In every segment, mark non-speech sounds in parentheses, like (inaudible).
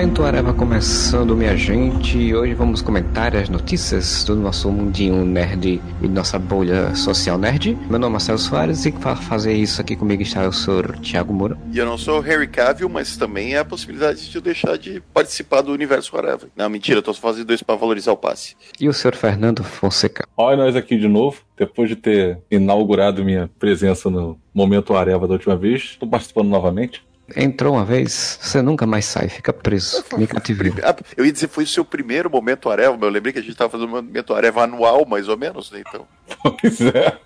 Momento Areva começando, minha gente. Hoje vamos comentar as notícias do nosso mundinho nerd e nossa bolha social nerd. Meu nome é Marcelo Soares e para fazer isso aqui comigo está o senhor Thiago Moura. E eu não sou o Harry Cavill, mas também há a possibilidade de eu deixar de participar do universo Areva. Não, mentira, eu tô só fazendo isso para valorizar o passe. E o senhor Fernando Fonseca. Olha nós aqui de novo, depois de ter inaugurado minha presença no Momento Areva da última vez, estou participando novamente. Entrou uma vez, você nunca mais sai, fica preso. Me cativeiro. Ah, Eu ia dizer, foi o seu primeiro momento Areva, mas eu lembrei que a gente tava fazendo um momento Areva anual, mais ou menos, né? Então. (laughs) Pois é.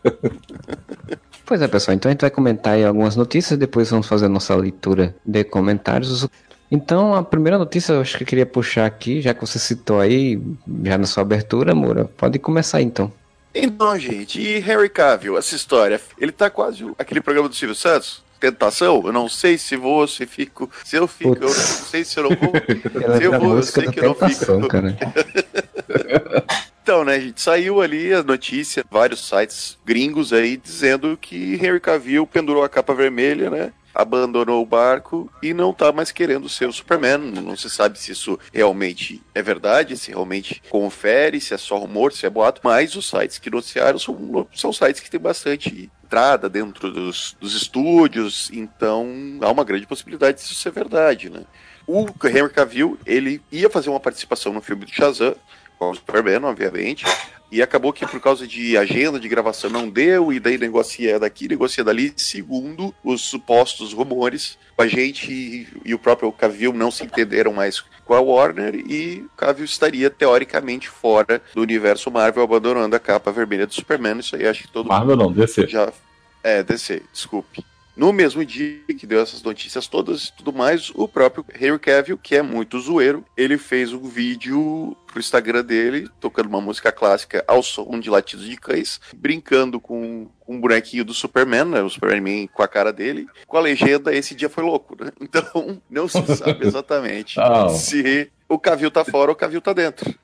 Pois é, pessoal, então a gente vai comentar aí algumas notícias, depois vamos fazer a nossa leitura de comentários. Então, a primeira notícia eu acho que eu queria puxar aqui, já que você citou aí, já na sua abertura, Moura, pode começar aí, então. Então, gente, e Harry Cavill, essa história? Ele tá quase o- aquele programa do Silvio Santos? Tentação? Eu não sei se vou, se fico. Se eu fico, eu não sei se eu não vou. (laughs) Ela se eu a vou, eu sei que eu não fico. cara. (laughs) Então, né, gente, saiu ali a notícia, vários sites gringos aí dizendo que Henry Cavill pendurou a capa vermelha, né? Abandonou o barco e não tá mais querendo ser o Superman. Não se sabe se isso realmente é verdade, se realmente confere, se é só rumor, se é boato. Mas os sites que noticiaram são, são sites que têm bastante entrada dentro dos, dos estúdios, então há uma grande possibilidade disso ser verdade, né? O Henry Cavill, ele ia fazer uma participação no filme do Shazam, com o Superman, obviamente. E acabou que por causa de agenda de gravação não deu, e daí negocia daqui, negocia dali, segundo os supostos rumores. A gente e, o próprio Cavill não se entenderam mais com a Warner e o Cavill estaria teoricamente fora do universo Marvel, abandonando a capa vermelha do Superman. Isso aí acho que todo Marvel não, DC. já. É, DC, desculpe. No mesmo dia que deu essas notícias todas e tudo mais, o próprio Henry Cavill, que é muito zoeiro, ele fez um vídeo pro Instagram dele, tocando uma música clássica ao som de latidos de cães, brincando com, com um bonequinho do Superman, né, o Superman com a cara dele, com a legenda Esse Dia Foi Louco, né? (laughs) Então, não se sabe (laughs) exatamente se o Cavill tá fora ou o Cavill tá dentro.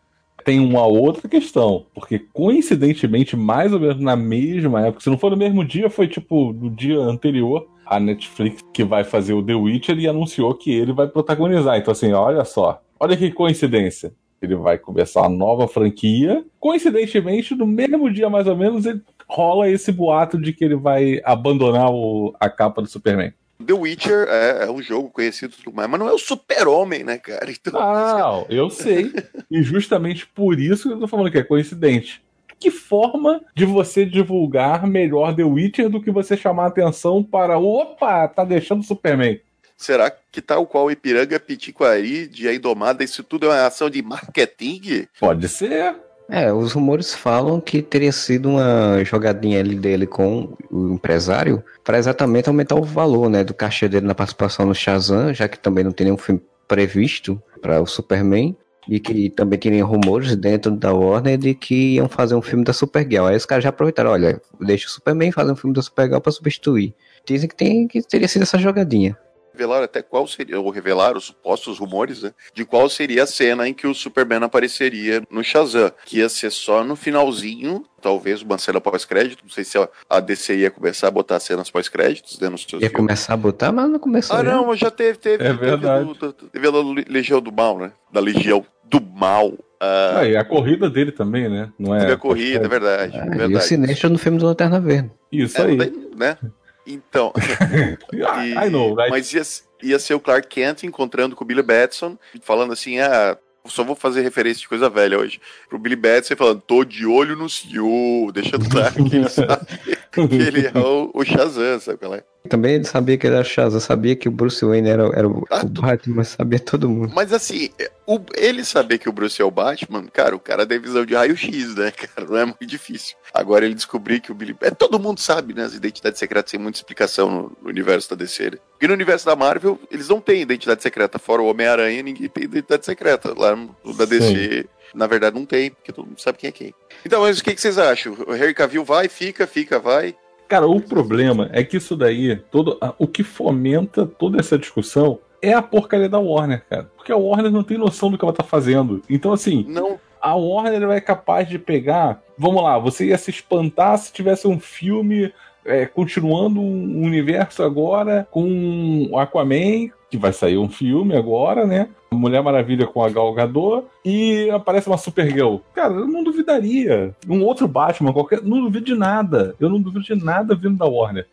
Tem uma outra questão, porque coincidentemente, mais ou menos na mesma época, se não for no mesmo dia, foi tipo no dia anterior, a Netflix que vai fazer o The Witcher e anunciou que ele vai protagonizar. Então, assim, olha só, olha que coincidência. Ele vai começar uma nova franquia. Coincidentemente, no mesmo dia, mais ou menos, ele rola esse boato de que ele vai abandonar o- a capa do Superman. The Witcher é, é um jogo conhecido tudo mais, mas não é o super-homem, né, cara? Então, Não, eu sei. E justamente por isso que eu tô falando que é coincidente. Que forma de você divulgar melhor The Witcher do que você chamar a atenção para opa, tá deixando o Superman? Será que tal qual Ipiranga Pitiquari de A Indomada, isso tudo é uma ação de marketing? Pode ser. É, os rumores falam que teria sido uma jogadinha ali dele com o empresário para exatamente aumentar o valor, né, do cachê dele na participação no Shazam, já que também não tem nenhum filme previsto para o Superman e que também tinha rumores dentro da Warner de que iam fazer um filme da Supergirl. Aí os caras já aproveitaram, olha, deixa o Superman fazer um filme da Supergirl para substituir. Dizem que tem que teria sido essa jogadinha. Revelaram até qual seria, ou revelaram os supostos rumores, né? De qual seria a cena em que o Superman apareceria no Shazam. Que ia ser só no finalzinho, talvez uma cena pós-crédito. Não sei se a- DC ia começar a botar cenas pós-créditos né, nos seus Ia filmes. começar a botar, mas não começou. Ah, né? não, mas já teve, teve. É verdade. do- teve a Legião do Mal, né? Da Legião do Mal. Ah, Ah, e a corrida dele também, né? Não é? teve a corrida, é verdade. Ah, é e o verdade. Sinestro no filme do Lanterna Verde. Isso É, aí. né? Então, (laughs) e- I know, right? mas ia, ia ser o Clark Kent encontrando com o Billy Batson, falando assim, ah, eu só vou fazer referência de coisa velha hoje. Pro Billy Batson falando, tô de olho no senhor, deixando claro (laughs) que ele sabe (laughs) que ele é o, o Shazam, sabe qual é? Também ele sabia que ele era Shazam, sabia que o Bruce Wayne era, era o, Ah, o Batman, mas sabia todo mundo. Mas assim, o- ele saber que o Bruce é o Batman, cara, o cara tem visão de raio-x, né, (laughs) cara? Não é muito difícil. Agora ele descobrir que o Billy. É, todo mundo sabe, né? As identidades secretas têm muita explicação no, no universo da DC. né? Porque no universo da Marvel, eles não têm identidade secreta. Fora o Homem-Aranha, ninguém tem identidade secreta. Lá no da DC, na verdade, não tem, porque todo mundo sabe quem é quem. Então, mas o que, que vocês acham? O Harry Cavill vai, fica, fica, vai. Cara, o problema é que isso daí, todo, o que fomenta toda essa discussão é a porcaria da Warner, cara. Porque a Warner não tem noção do que ela tá fazendo. Então, assim, Não, a Warner é capaz de pegar. Vamos lá, você ia se espantar se tivesse um filme é, continuando um universo agora com o Aquaman que vai sair um filme agora, né? Mulher Maravilha com a Gal Gadot e aparece uma Supergirl. Cara, eu não duvidaria. Um outro Batman, qualquer. Não duvido de nada. Eu não duvido de nada vindo da Warner.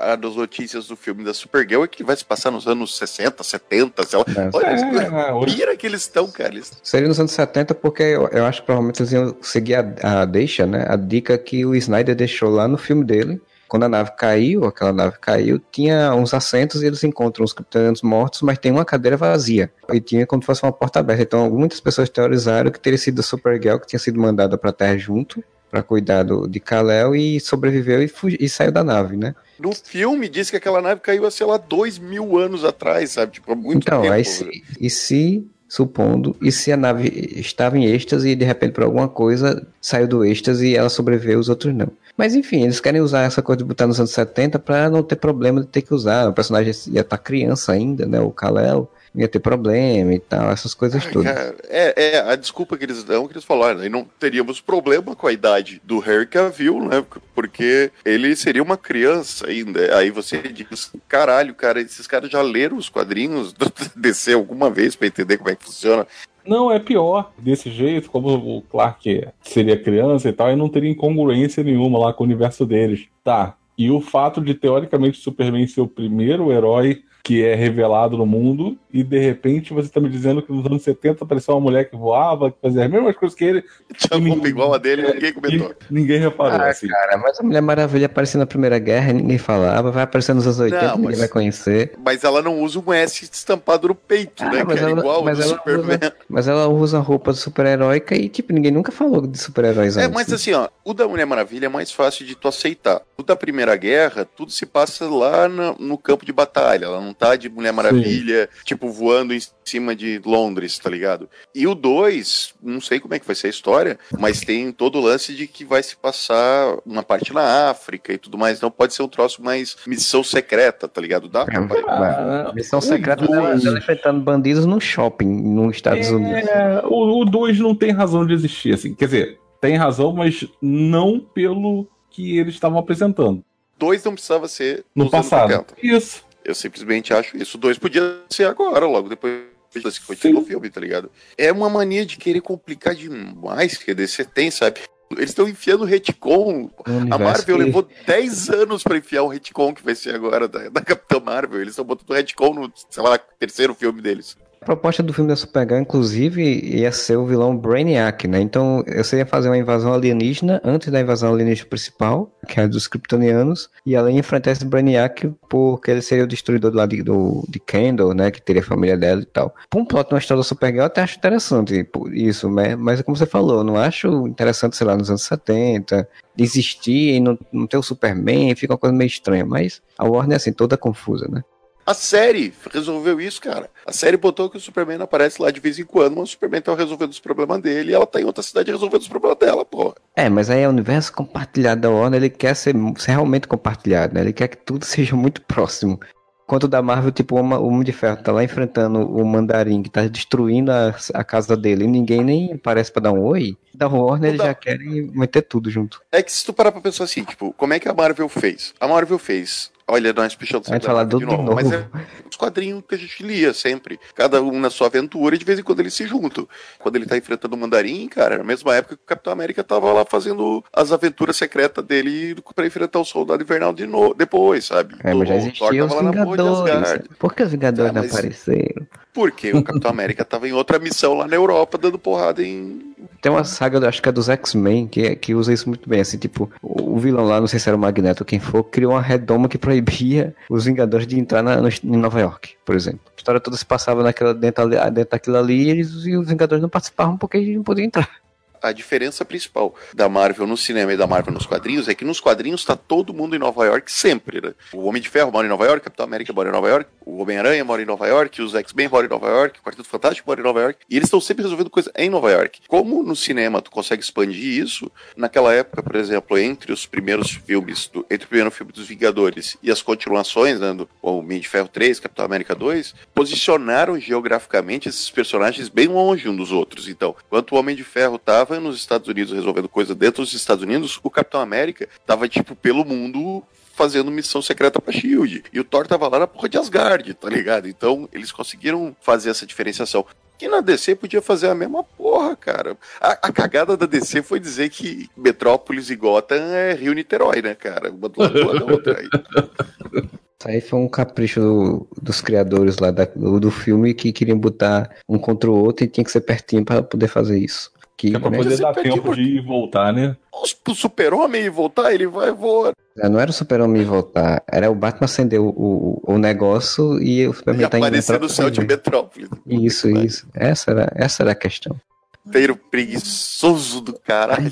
A das notícias do filme da Supergirl é que vai se passar nos anos 60, 70, sei lá. É, Olha, é, pira que eles estão, cara. Eles... Seria nos anos 70 porque eu, eu acho que provavelmente eles iam seguir a, a deixa, né? A dica que o Snyder deixou lá no filme dele quando a nave caiu, aquela nave caiu, tinha uns assentos e eles encontram os kryptonianos mortos, mas tem uma cadeira vazia. E tinha como se fosse uma porta aberta. Então, muitas pessoas teorizaram que teria sido a Supergirl que tinha sido mandada para a Terra junto, para cuidar do, de Kal-El e sobreviveu e, e saiu da nave, né? No filme diz que aquela nave caiu, sei lá, dois mil anos atrás, sabe? Tipo, há muito então, tempo. Aí se, e se supondo, e se a nave estava em êxtase e de repente por alguma coisa saiu do êxtase e ela sobreviveu, os outros não. Mas enfim, eles querem usar essa coisa de botar nos anos 70 para não ter problema de ter que usar. O personagem ia estar tá criança ainda, né? O Kal-El ia ter problema e tal, essas coisas Ai, todas. Cara, é, é, a desculpa que eles dão, que eles falaram, aí não teríamos problema com a idade do Harry Cavill, né? Porque ele seria uma criança ainda. Aí você diz, caralho, cara, esses caras já leram os quadrinhos do (laughs) DC alguma vez para entender como é que funciona. Não, é pior. Desse jeito, como o Clark seria criança e tal, e não teria incongruência nenhuma lá com o universo deles. Tá. E o fato de, teoricamente, Superman ser o primeiro herói que é revelado no mundo, e de repente você está me dizendo que nos anos 70 apareceu uma mulher que voava, que fazia as mesmas coisas que ele. (laughs) Tinha roupa igual a dele, ninguém comentou. Ninguém reparou. Ah, assim. cara, mas a Mulher Maravilha apareceu na Primeira Guerra, ninguém falava, vai aparecer nos anos 80, não, ninguém mas, vai conhecer. Mas ela não usa um S estampado no peito, ah, né? Que ela, igual mas do Superman. Usa, mas ela usa roupa super-heróica e, tipo, ninguém nunca falou de super-heróis É, mas né? assim, ó, o da Mulher Maravilha é mais fácil de tu aceitar. O da Primeira Guerra, tudo se passa lá no, no campo de batalha, ela não tá de Mulher Maravilha, Sim. tipo, voando em cima de Londres, tá ligado? E o 2, não sei como é que vai ser a história, mas tem todo o lance de que vai se passar uma parte na África e tudo mais, então pode ser um troço mais missão secreta, tá ligado? Dá pra ah, Missão secreta dela, dela enfrentando bandidos no shopping nos Estados é, Unidos. O 2 não tem razão de existir, assim, quer dizer, tem razão, mas não pelo que eles estavam apresentando. Dois não precisava ser no passado. Isso. Eu simplesmente acho isso. Dois podia ser agora, logo depois que foi o filme, tá ligado? É uma mania de querer complicar demais que a DC tem, sabe? Eles estão enfiando retcon. A Marvel que... levou 10 anos para enfiar o retcon que vai ser agora da, da Capitã Marvel. Eles estão botando retcon no, sei lá, terceiro filme deles. A proposta do filme da Supergirl, inclusive, ia ser o vilão Brainiac, né? Então, você ia fazer uma invasão alienígena antes da invasão alienígena principal, que é dos kryptonianos, e ela ia enfrentar esse Brainiac porque ele seria o destruidor do lado de, do, de Kendall, né? Que teria a família dela e tal. Por um plot na história da Supergirl, eu até acho interessante isso, né? Mas, como você falou, não acho interessante, sei lá, nos anos 70, existir e não, não ter o Superman, fica uma coisa meio estranha. Mas a Warner é assim, toda confusa, né? A série resolveu isso, cara. A série botou que o Superman aparece lá de vez em quando, mas o Superman tá resolvendo os problemas dele e ela tá em outra cidade resolvendo os problemas dela, porra. É, mas aí é o universo compartilhado da Warner, ele quer ser, ser realmente compartilhado, né? Ele quer que tudo (laughs) seja muito próximo. Quanto da Marvel, tipo, o Homem de Ferro tá lá enfrentando o Mandarim, que tá destruindo a, a casa dele, e ninguém nem parece pra dar um oi. Da Warner, eles já querem meter tudo junto. É que se tu parar pra pensar assim, tipo, como é que a Marvel fez? A Marvel fez Olha, nós puxando o falar do, de novo, mas é os quadrinhos que a gente lia sempre. Cada um na sua aventura e de vez em quando eles se juntam. Quando ele tá enfrentando o Mandarim, cara, na mesma época que o Capitão América tava lá fazendo as aventuras secretas dele para enfrentar o Soldado Invernal de novo, depois, sabe? É, mas já existiam os Vingadores. Por que os Vingadores ah, não apareceram? Porque o Capitão América tava em outra missão lá na Europa, dando porrada em tem uma saga, acho que é dos X-Men, que, que usa isso muito bem. Assim, tipo, o, vilão lá, não sei se era o Magneto ou quem for, criou uma redoma que proibia os Vingadores de entrar na, no, em Nova York, por exemplo. A história toda se passava naquela, dentro, dentro daquilo ali e, eles, e os Vingadores não participavam porque eles não podiam entrar a diferença principal da Marvel no cinema e da Marvel nos quadrinhos é que nos quadrinhos está todo mundo em Nova York sempre, né? O Homem de Ferro mora em Nova York, Capitão América mora em Nova York, o Homem-Aranha mora em Nova York, os X-Men moram em Nova York, o Quarteto Fantástico mora em Nova York, e eles estão sempre resolvendo coisa em Nova York. Como no cinema tu consegue expandir isso, naquela época, por exemplo, entre os primeiros filmes, do, entre o primeiro filme dos Vingadores e as continuações, né, do Homem de Ferro 3, Capitão América 2, posicionaram geograficamente esses personagens bem longe um dos outros. Então, enquanto o Homem de Ferro estava nos Estados Unidos resolvendo coisa dentro dos Estados Unidos, o Capitão América tava, tipo, pelo mundo fazendo missão secreta pra Shield. E o Thor tava lá na porra de Asgard, tá ligado? Então eles conseguiram fazer essa diferenciação. Que na DC podia fazer a mesma porra, cara. A, a cagada da DC foi dizer que Metrópolis e Gotham é Rio Niterói, né, cara? Uma do lado da outra. Aí. (laughs) Isso aí foi um capricho do, dos criadores lá da, do, do, filme que queriam botar um contra o outro e tinha que ser pertinho para poder fazer isso. Que, é pra poder dar tempo de ir e voltar, né? O super-homem ir voltar, ele vai voar. Não era o super-homem ir voltar, era o Batman acender o, o, o negócio e o Superman tá aparecer no céu de Metrópole. Isso, isso. Essa era, essa era a questão roteiro preguiçoso do caralho.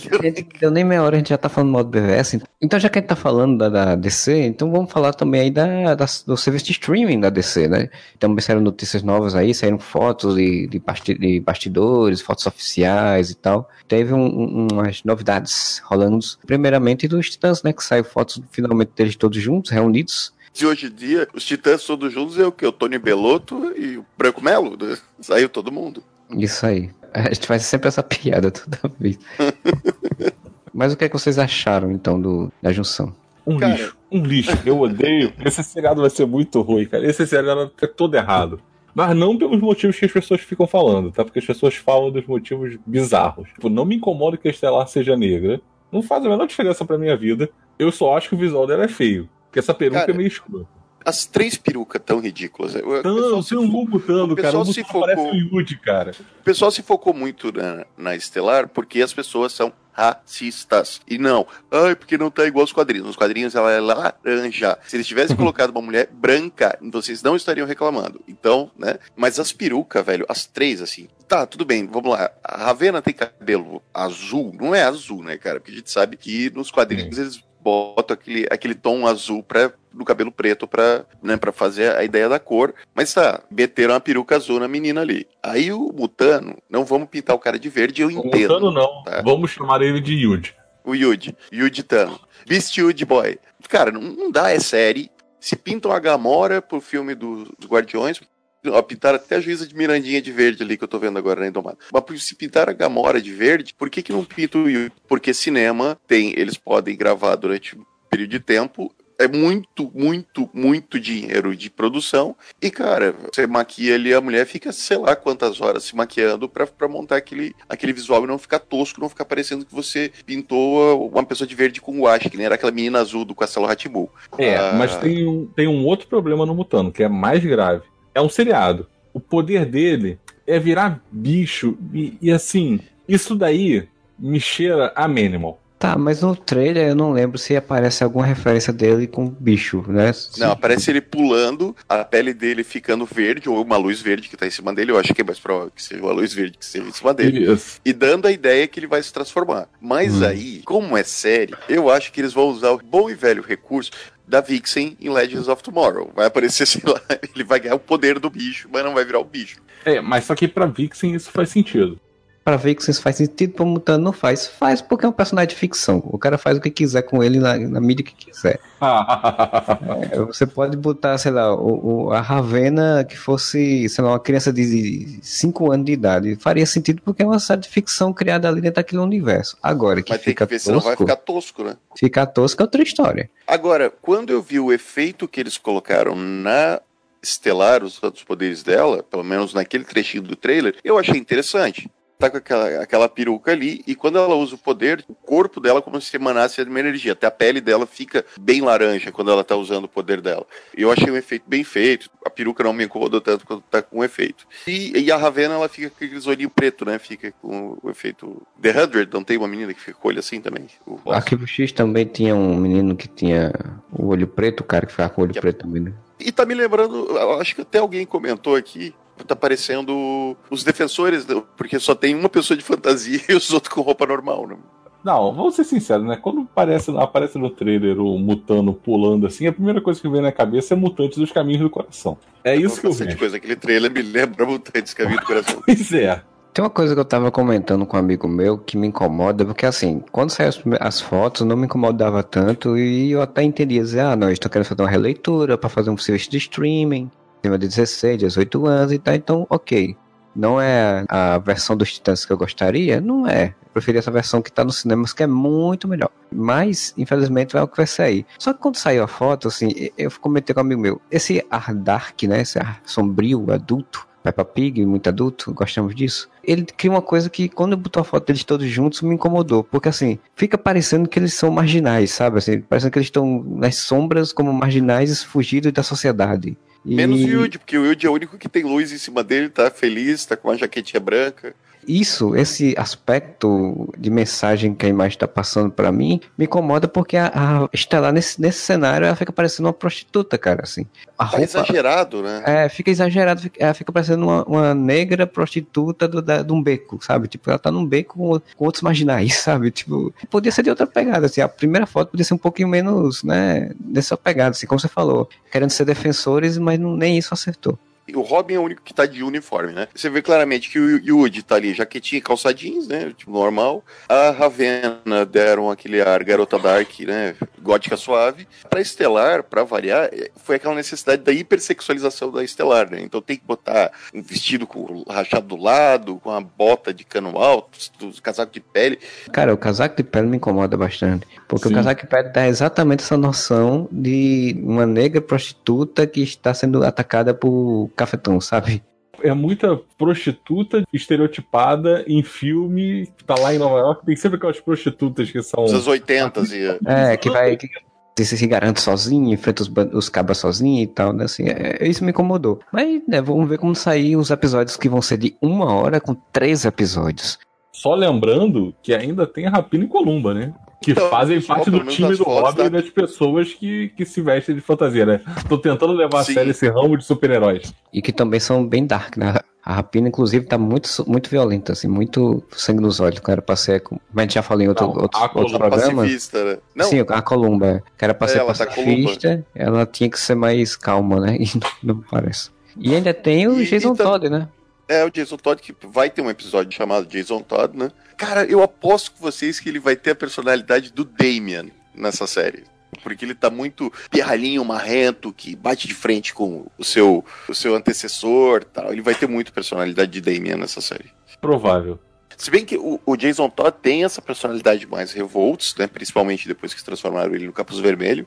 Deu nem meia hora, a gente já tá falando modo BVS. Então, já que a gente tá falando da, da DC, então vamos falar também aí da, da, do serviço de streaming da DC, né? Então, saíram notícias novas aí, saíram fotos de, de, basti de bastidores, fotos oficiais e tal. Teve um, um, umas novidades rolando, primeiramente dos Titãs, né? Que saiu fotos finalmente deles todos juntos, reunidos. De hoje em dia, os Titãs todos juntos é o que? O Tony Belotto e o Branco Melo, né? (laughs) Saiu todo mundo. Isso aí. A gente faz sempre essa (laughs) piada toda vez. (laughs) Mas o que, é que vocês acharam, então, do, da junção? Um cara... lixo, um lixo. Eu odeio. Esse seriado vai ser muito ruim, cara. Esse seriado é todo errado. Mas não pelos motivos que as pessoas ficam falando, tá? Porque as pessoas falam dos motivos bizarros. Tipo, não me incomoda que a Estelar seja negra. Não faz a menor diferença pra minha vida. Eu só acho que o visual dela é feio. Porque essa peruca cara, é meio escura as três perucas tão ridículas. Não, tem um Lu mutando, cara. O se focou, Yud, cara. O pessoal se focou muito na, na Estelar porque as pessoas são racistas. E não, ai, porque não tá igual aos quadrinhos. Nos quadrinhos ela é laranja. Se eles tivessem (laughs) colocado uma mulher branca, vocês não estariam reclamando. Então, né? Mas as perucas, velho, as três, assim. Tá, tudo bem, vamos lá. A Ravena tem cabelo azul. Não é azul, né, cara? Porque a gente sabe que nos quadrinhos eles botam aquele, aquele tom azul pra, no cabelo preto pra, né, pra fazer a ideia da cor. Mas tá, meteram uma peruca azul na menina ali. Aí o Mutano, não vamos pintar o cara de verde, eu entendo. O Mutano não, tá? vamos chamar ele de Yude. O Yude, Yude Tano. Beast Yude Boy. Cara, não, não dá, é série. Se pintam a Gamora pro filme do, dos Guardiões, Ó, pintaram até a juíza de Mirandinha de verde ali que eu tô vendo agora na Indomada. Mas se pintar a Gamora de verde, por que que não pinta o Yu? Porque cinema tem, eles podem gravar durante um período de tempo é muito, muito, muito dinheiro de produção. E, cara, você maquia ali, a mulher fica, sei lá quantas horas se maquiando pra, pra montar aquele, aquele visual e não ficar tosco, não ficar parecendo que você pintou uma pessoa de verde com guache, que nem era aquela menina azul do Castelo Ratibu. É, ah... mas tem um, tem um outro problema no Mutano, que é mais grave é um seriado. O poder dele é virar bicho. E, e assim, isso daí me cheira a Manimal. Tá, mas no trailer eu não lembro se aparece alguma referência dele com bicho, né? Não, aparece ele pulando, a pele dele ficando verde, ou uma luz verde que tá em cima dele. Eu acho que é mais provável que seja uma luz verde que seja em cima dele. E dando a ideia que ele vai se transformar. Mas hum. aí, como é série, eu acho que eles vão usar o bom e velho recurso da Vixen em Legends of Tomorrow. Vai aparecer, (laughs) sei lá, ele vai ganhar o poder do bicho, mas não vai virar o bicho. É, mas só que pra Vixen isso faz sentido. Pra Vixen isso faz sentido, pra Mutano não faz. Faz porque é um personagem de ficção. O cara faz o que quiser com ele na, na mídia que quiser. (laughs) é, você pode botar, sei lá, o, o, a Ravena que fosse, sei lá, uma criança de 5 anos de idade. Faria sentido porque é uma série de ficção criada ali dentro daquele universo. Agora, que Mas fica tem que ver, tosco, vai ficar tosco, né? Ficar tosco é outra história. Agora, quando eu vi o efeito que eles colocaram na Estelar, os outros poderes dela, pelo menos naquele trechinho do trailer, eu achei interessante tá com aquela, aquela peruca ali, e quando ela usa o poder, o corpo dela como se emanasse uma energia. Até a pele dela fica bem laranja quando ela tá usando o poder dela. Eu achei um efeito bem feito. A peruca não me incomodou tanto quanto tá com o efeito. E, e a Ravena, ela fica com aqueles olhinhos preto, né? Fica com o efeito. The Hundred, não tem uma menina que fica com olho assim também? O Arquivo X também tinha um menino que tinha o olho preto, o cara que ficava com o olho que preto também, né? E tá me lembrando, acho que até alguém comentou aqui, tá parecendo os defensores, porque só tem uma pessoa de fantasia (laughs) e os outros com roupa normal, né? Não, vamos ser sinceros, né? Quando aparece, aparece no trailer o Mutano pulando assim, a primeira coisa que vem na cabeça é Mutantes dos Caminhos do Coração. É isso que eu vejo. coisa, aquele trailer me lembra Mutantes dos Caminhos do Coração. (laughs) pois é. Tem uma coisa que eu tava comentando com um amigo meu que me incomoda, porque assim, quando saem as, as, fotos, não me incomodava tanto e eu até entendia dizer, ah, não, estou querendo fazer uma releitura para fazer um serviço de streaming acima de 16, 18 anos e tal, então ok. Não é a versão dos Titãs que eu gostaria? Não é. Eu preferi essa versão que tá nos cinemas, que é muito melhor. Mas, infelizmente, é o que vai sair. Só que quando saiu a foto, assim, eu comentei com um amigo meu, esse ar dark, né? Esse ar sombrio, adulto, Peppa Pig, muito adulto, gostamos disso. Ele cria uma coisa que, quando botou a foto deles todos juntos, me incomodou. Porque, assim, fica parecendo que eles são marginais, sabe? Assim, parecendo que eles estão nas sombras como marginais fugidos da sociedade. E... Menos o Yuji, porque o Yuji é o único que tem luz em cima dele, tá feliz, tá com uma jaquetinha branca. Isso, esse aspecto de mensagem que a imagem está passando para mim, me incomoda porque a, a Estelar nesse, nesse cenário ela fica parecendo uma prostituta, cara, assim. A roupa, exagerado, né? É, fica exagerado, fica, ela fica parecendo uma, uma negra prostituta do, da, de um beco, sabe? Tipo, ela tá num beco com, com outros marginais, (laughs) sabe? Tipo, podia ser de outra pegada, assim. A primeira foto podia ser um pouquinho menos, né, dessa pegada, assim, como você falou. Querendo ser defensores, mas não, nem isso acertou. O Robin é o único que tá de uniforme, né? Você vê claramente que o Yuji tá ali, jaquetinha e calça jeans, né? Tipo, normal. A Ravena deram aquele ar garota dark, né? Gótica suave. Pra Estelar, pra variar, foi aquela necessidade da hipersexualização da Estelar, né? Então tem que botar um vestido com rachado do lado, com uma bota de cano alto, casaco de pele. Cara, o casaco de pele me incomoda bastante. Porque Sim. o casaco de pele dá exatamente essa noção de uma negra prostituta que está sendo atacada por cafetão, sabe? É muita prostituta estereotipada em filme, tá lá em Nova York, tem sempre aquelas prostitutas que são. Dos 80 e. É, que vai. Que se, se garante sozinho, enfrenta os, os cabas sozinho e tal, né? Assim, é, isso me incomodou. Mas, né, vamos ver como sair os episódios que vão ser de uma hora com três episódios. Só lembrando que ainda tem a Rapina e Columba, né? que então, fazem parte do time do Robin e das pessoas que, que se vestem de fantasia, né? Tô tentando levar Sim. a sério esse ramo de super-heróis. E que também são bem dark, né? A rapina, inclusive, tá muito, muito violenta, assim, muito sangue nos olhos. Que era pra ser, como a gente já falou em outro, Não, outro, outro programa. Pacifista, né? Não. Sim, a Columba. Que era pra é, ser ela tá pacifista, tá ela tinha que ser mais calma, né? (laughs) E não, não parece. E ainda tem o e, Jason e Todd, né? É, o Jason Todd, que vai ter um episódio chamado Jason Todd, né? Cara, eu aposto com vocês que ele vai ter a personalidade do Damian nessa série. Porque ele tá muito pirralhinho, marrento, que bate de frente com o seu, o seu antecessor tal. Ele vai ter muito personalidade de Damian nessa série. Provável. Se bem que o, o, Jason Todd tem essa personalidade mais revoltos, né? Principalmente depois que se transformaram ele no Capuz Vermelho.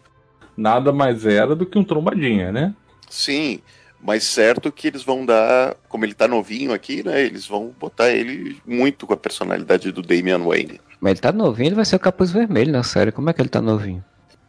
Nada mais era do que um trombadinha, né? Sim. Mas certo que eles vão dar, como ele tá novinho aqui, né? Eles vão botar ele muito com a personalidade do Damian Wayne. Mas ele tá novinho, ele vai ser o capuz vermelho na série. Como é que ele tá novinho?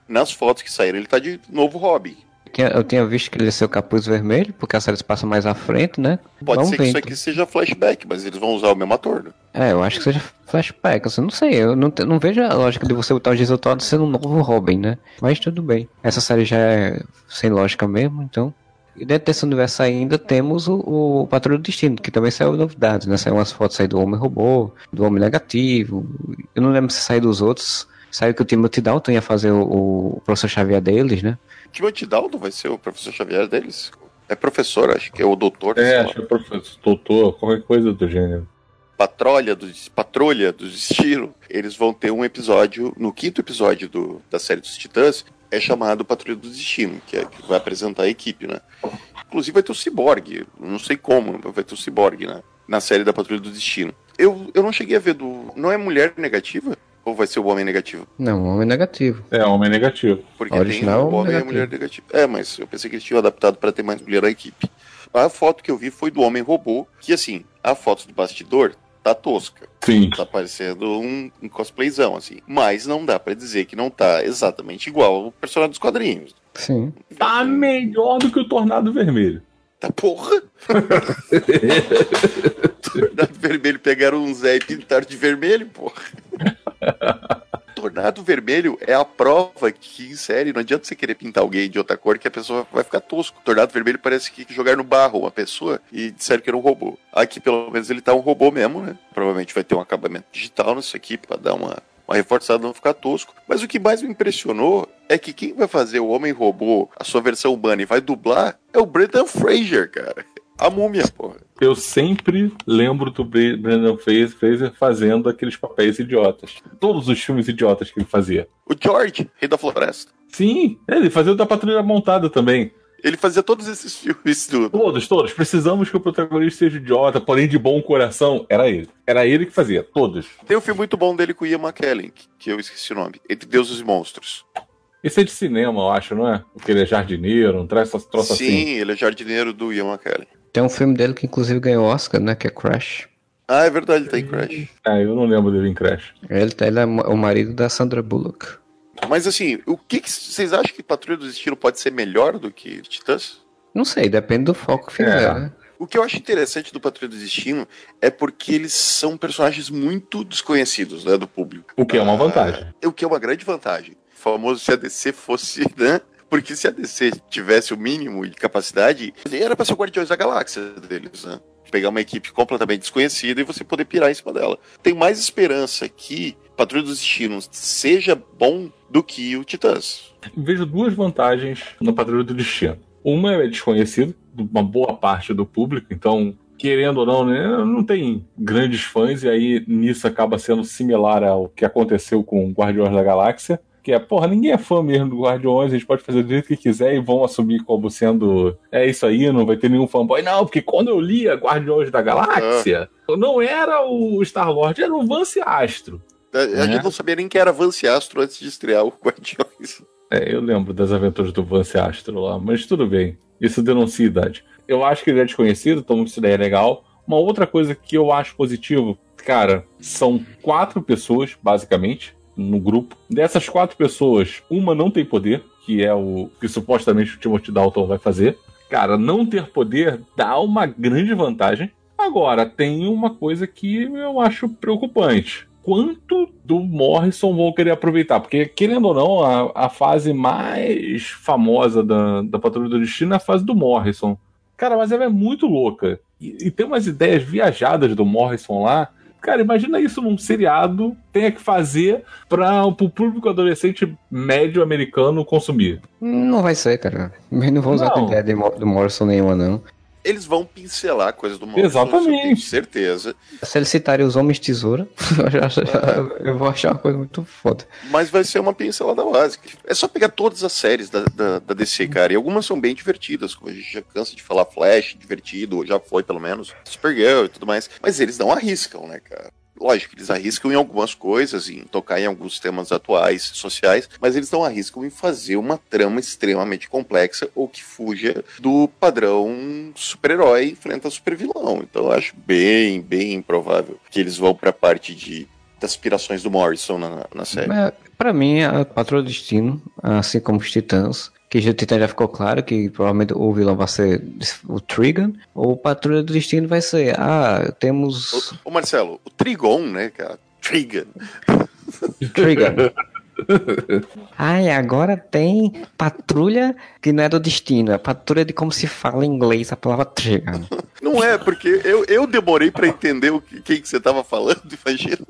Nas fotos que saíram, ele tá de novo Robin. Eu tinha visto que ele ia ser o capuz vermelho, porque a série se passa mais à frente, né? Pode Vamos ser que isso aqui seja flashback, mas eles vão usar o mesmo ator, né? É, eu acho que seja flashback. Assim, não sei, eu não, não vejo a lógica de você botar o Jason Todd sendo um novo Robin, né? Mas tudo bem. Essa série já é sem lógica mesmo, então e dentro desse universo ainda temos o, o Patrulha do Destino, que também saiu novidades, né? Saiu umas fotos aí do Homem Robô, do Homem Negativo. Eu não lembro se saiu dos outros. Saiu que o Timothy Dalton ia fazer o, o professor Xavier deles, né? Timothy Dalton vai ser o professor Xavier deles? É professor, acho que é o doutor. É, acho que é professor, doutor, qualquer coisa do gênero. Patrulha do, Patrulha do Destino, eles vão ter um episódio, no quinto episódio do, da série dos Titãs, é chamado Patrulha do Destino, que, é, que vai apresentar a equipe, né? Inclusive vai ter o Cyborg, não sei como, vai ter o Cyborg, né? Na série da Patrulha do Destino. Eu, eu não cheguei a ver do. Não é mulher negativa? Ou vai ser o homem negativo? Não, homem negativo. É, homem negativo. Porque Original, tem o homem negativo. e a mulher negativa. É, mas eu pensei que eles tinham adaptado para ter mais mulher na equipe. A foto que eu vi foi do homem robô, que assim, a foto do bastidor tá tosca. Sim. Tá parecendo um, um cosplayzão, assim. Mas não dá para dizer que não tá exatamente igual o personagem dos quadrinhos. Sim. Tá melhor do que o Tornado Vermelho. Tá porra! (laughs) Tornado Vermelho pegaram um Zé e pintaram de vermelho, porra. (laughs) Tornado Vermelho é a prova que em série não adianta você querer pintar alguém de outra cor que a pessoa vai ficar tosco. Tornado Vermelho parece que jogar no barro uma pessoa e disseram que era um robô. Aqui pelo menos ele tá um robô mesmo, né? Provavelmente vai ter um acabamento digital nisso aqui para dar uma uma reforçada não ficar tosco. Mas o que mais me impressionou é que quem vai fazer o Homem-Robô, a sua versão humana, e vai dublar é o Brendan Fraser, cara. A múmia, porra. Eu sempre lembro do Brendan Fraser fazendo aqueles papéis idiotas. Todos os filmes idiotas que ele fazia. O George, Rei da Floresta. Sim, ele fazia o da Patrulha Montada também. Ele fazia todos esses filmes tudo. Todos, todos. Precisamos que o protagonista seja idiota, porém de bom coração. Era ele. Era ele que fazia, todos. Tem um filme muito bom dele com o Ian McKellen, que eu esqueci o nome. Entre Deuses e Monstros. Esse é de cinema, eu acho, não é? Porque ele é jardineiro, não traz essas troças Sim, assim. ele é jardineiro do Ian McKellen. Tem um filme dele que inclusive ganhou Oscar, né? Que é Crash. Ah, é verdade, ele tá em Crash. É, eu não lembro dele em Crash. Ele, ele é o marido da Sandra Bullock. Mas assim, o que, que vocês acham que Patrulha do Destino pode ser melhor do que Titãs? Não sei, depende do foco que fizer, É. né? O que eu acho interessante do Patrulha do Destino é porque eles são personagens muito desconhecidos né, do público. O que é uma vantagem. Ah, o que é uma grande vantagem. O famoso se a DC fosse, (laughs) né? Porque se a DC tivesse o mínimo de capacidade, era pra ser o Guardiões da Galáxia deles, né? Pegar uma equipe completamente desconhecida e você poder pirar em cima dela. Tem mais esperança que Patrulha dos Destinos seja bom do que o Titãs. Vejo duas vantagens no Patrulha do Destino. Uma é desconhecido, de uma boa parte do público, então, querendo ou não, né, não tem grandes fãs, e aí nisso acaba sendo similar ao que aconteceu com Guardiões da Galáxia. Que é, porra, ninguém é fã mesmo do Guardiões, a gente pode fazer do jeito que quiser e vão assumir como sendo. É isso aí, não vai ter nenhum fanboy. Não, porque quando eu lia Guardiões da Galáxia, não era o Star-Lord, era o Vance Astro. A, a É. gente não sabia nem que era Vance Astro antes de estrear o Guardiões. É, eu lembro das aventuras do Vance Astro lá, mas tudo bem. Isso denuncia a idade. Eu acho que ele é desconhecido, então isso daí é legal. Uma outra coisa que eu acho positivo, cara, são quatro pessoas, basicamente, no grupo. Dessas quatro pessoas, uma não tem poder, que é o que supostamente o Timothy Dalton vai fazer. Cara, não ter poder dá uma grande vantagem. Agora, tem uma coisa que eu acho preocupante. Quanto do Morrison vão querer aproveitar? Porque, querendo ou não, a, a fase mais famosa da, da Patrulha do Destino é a fase do Morrison. Cara, mas ela é muito louca. E, e tem umas ideias viajadas do Morrison lá. Cara, imagina isso num seriado tenha que fazer para o público adolescente médio americano consumir. Não vai ser, cara. Não vou usar Não. a ideia do Morrison nenhuma, não. Eles vão pincelar coisas do Morrison, Exatamente. eu tenho certeza. Se eles citarem os Homens Tesoura, (laughs) eu, já acho- eu vou achar uma coisa muito foda. Mas vai ser uma pincelada básica. É só pegar todas as séries da, da, da DC, cara. E algumas são bem divertidas, como a gente já cansa de falar Flash, divertido, ou já foi pelo menos, Supergirl e tudo mais. Mas eles não arriscam, né, cara? Lógico, eles arriscam em algumas coisas, em tocar em alguns temas atuais, sociais, mas eles não arriscam em fazer uma trama extremamente complexa ou que fuja do padrão super-herói enfrenta super-vilão. Então eu acho bem, bem improvável que eles vão pra parte de das aspirações do Morrison na, na série. Mas, pra mim, a Patrulha do Destino, assim como os Titãs, que o Titã já ficou claro que provavelmente o vilão vai ser o Trigon, ou Patrulha do Destino vai ser, ah, temos Ô, ô, Marcelo, o Trigon, né, cara? Trigon. (laughs) Trigon. Ai, agora tem patrulha que não é do destino, é patrulha de como se fala em inglês a palavra Trigon. Não é, porque eu, eu demorei pra entender o que, quem que você tava falando, (laughs) imagina.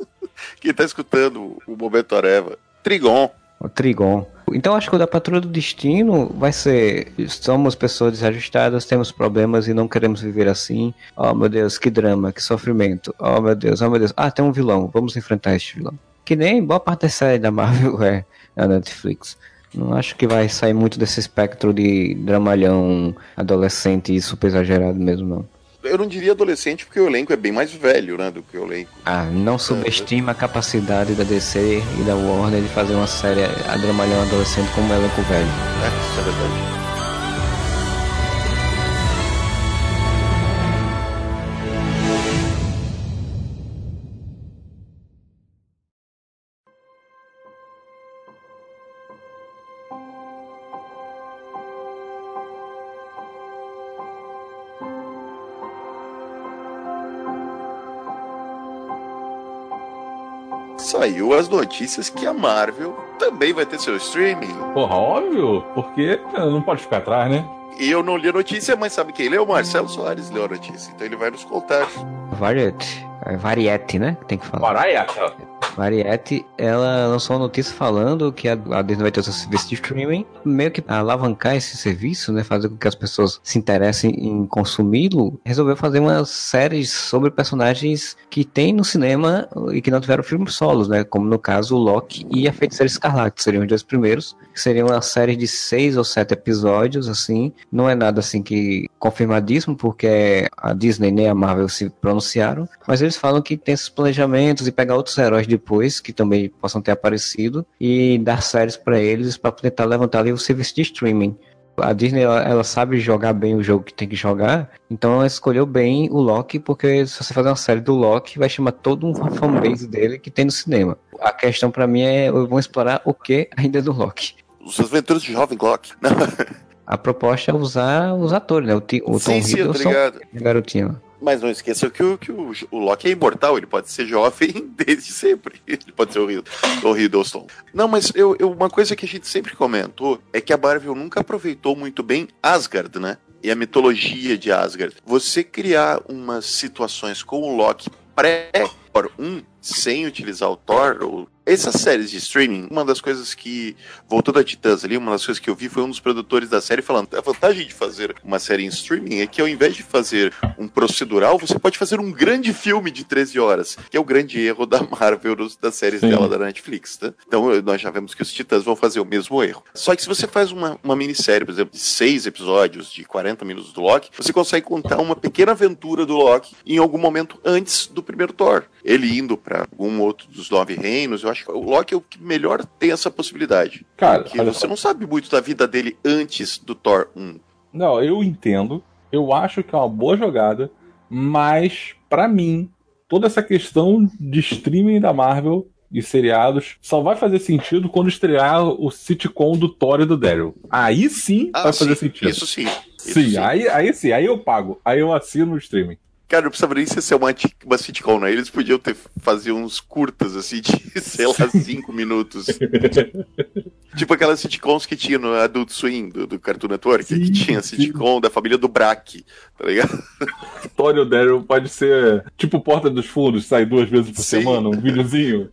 Quem tá escutando o Momento Areva. Trigon. O Trigon. Então acho que o da Patrulha do Destino vai ser: somos pessoas desajustadas, temos problemas e não queremos viver assim. Oh meu Deus, que drama, que sofrimento. Oh meu Deus, oh meu Deus. Ah, tem um vilão, vamos enfrentar este vilão. Que nem boa parte da série da Marvel (laughs) é na Netflix. Não acho que vai sair muito desse espectro de dramalhão adolescente e super exagerado mesmo, não. Eu não diria adolescente porque o elenco é bem mais velho, né, do que o elenco. Ah, não subestima a capacidade da DC e da Warner de fazer uma série a dramalhão adolescente como um elenco velho. É, isso é verdade. Saiu as notícias que a Marvel também vai ter seu streaming. Porra, óbvio, porque não pode ficar atrás, né? E eu não li a notícia, mas sabe quem leu? Marcelo Soares leu a notícia. Então ele vai nos contar. Variety. É Variety, né? Tem que falar. Variety. Variety, ela lançou uma notícia falando que a, a Disney vai ter seu serviço de streaming, meio que alavancar esse serviço, né, fazer com que as pessoas se interessem em consumi-lo, resolveu fazer uma série sobre personagens que tem no cinema e que não tiveram filmes solos, né, como no caso o Loki e a Feiticeira Escarlate, seriam os dois primeiros, seria uma série de seis ou sete episódios, assim, não é nada assim que confirmadíssimo, porque a Disney nem a Marvel se pronunciaram, mas eles falam que tem esses planejamentos e pegar outros heróis depois que também possam ter aparecido e dar séries para eles para tentar levantar ali o serviço de streaming. A Disney ela, ela, sabe jogar bem o jogo que tem que jogar, então ela escolheu bem o Loki, porque se você fazer uma série do Loki, vai chamar todo um fanbase dele que tem no cinema. A questão para mim é, vão explorar o que ainda do Loki. Os aventuras de Jovem Loki. (laughs) a proposta é usar os atores, né? O, o sim, Tom sim, Hiddleston e a garotinha. Mas não esqueça que, o, que o, o Loki é imortal, ele pode ser jovem (laughs) desde sempre. Ele pode ser o Hiddleston. Não, mas eu, eu, uma coisa que a gente sempre comentou é que a Marvel nunca aproveitou muito bem Asgard, né? E a mitologia de Asgard. Você criar umas situações com o Loki pré-Thor 1 sem utilizar o Thor, ou essas séries de streaming, uma das coisas que, voltando a Titãs ali, uma das coisas que eu vi foi um dos produtores da série falando: a vantagem de fazer uma série em streaming é que ao invés de fazer um procedural, você pode fazer um grande filme de 13 horas, que é o grande erro da Marvel das séries Sim. dela da Netflix, né? Então nós já vemos que os Titãs vão fazer o mesmo erro. Só que se você faz uma, uma minissérie, por exemplo, de seis episódios, de 40 minutos do Loki, você consegue contar uma pequena aventura do Loki em algum momento antes do primeiro Thor. Ele indo para algum outro dos nove reinos, eu acho que o Loki é o que melhor tem essa possibilidade. Cara, porque você não sabe muito da vida dele antes do Thor 1. Não, eu entendo. Eu acho que é uma boa jogada, mas para mim, toda essa questão de streaming da Marvel e seriados só vai fazer sentido quando estrear o sitcom do Thor e do Daryl. Aí sim ah, vai sim, fazer sentido. Isso sim. Isso sim, sim, Aí, aí sim, aí eu pago. Aí eu assino o streaming. Cara, não precisava nem ser uma, uma sitcom, né? Eles podiam ter fazer uns curtas, assim, de, (laughs) sei lá, cinco minutos. tipo aquelas sitcoms que tinha no Adult Swim, do, do Cartoon Network, sim, que tinha sitcom sim. da família do Brack, tá ligado? Tório Daryl pode ser tipo Porta dos Fundos, sai duas vezes por sim. semana, um videozinho.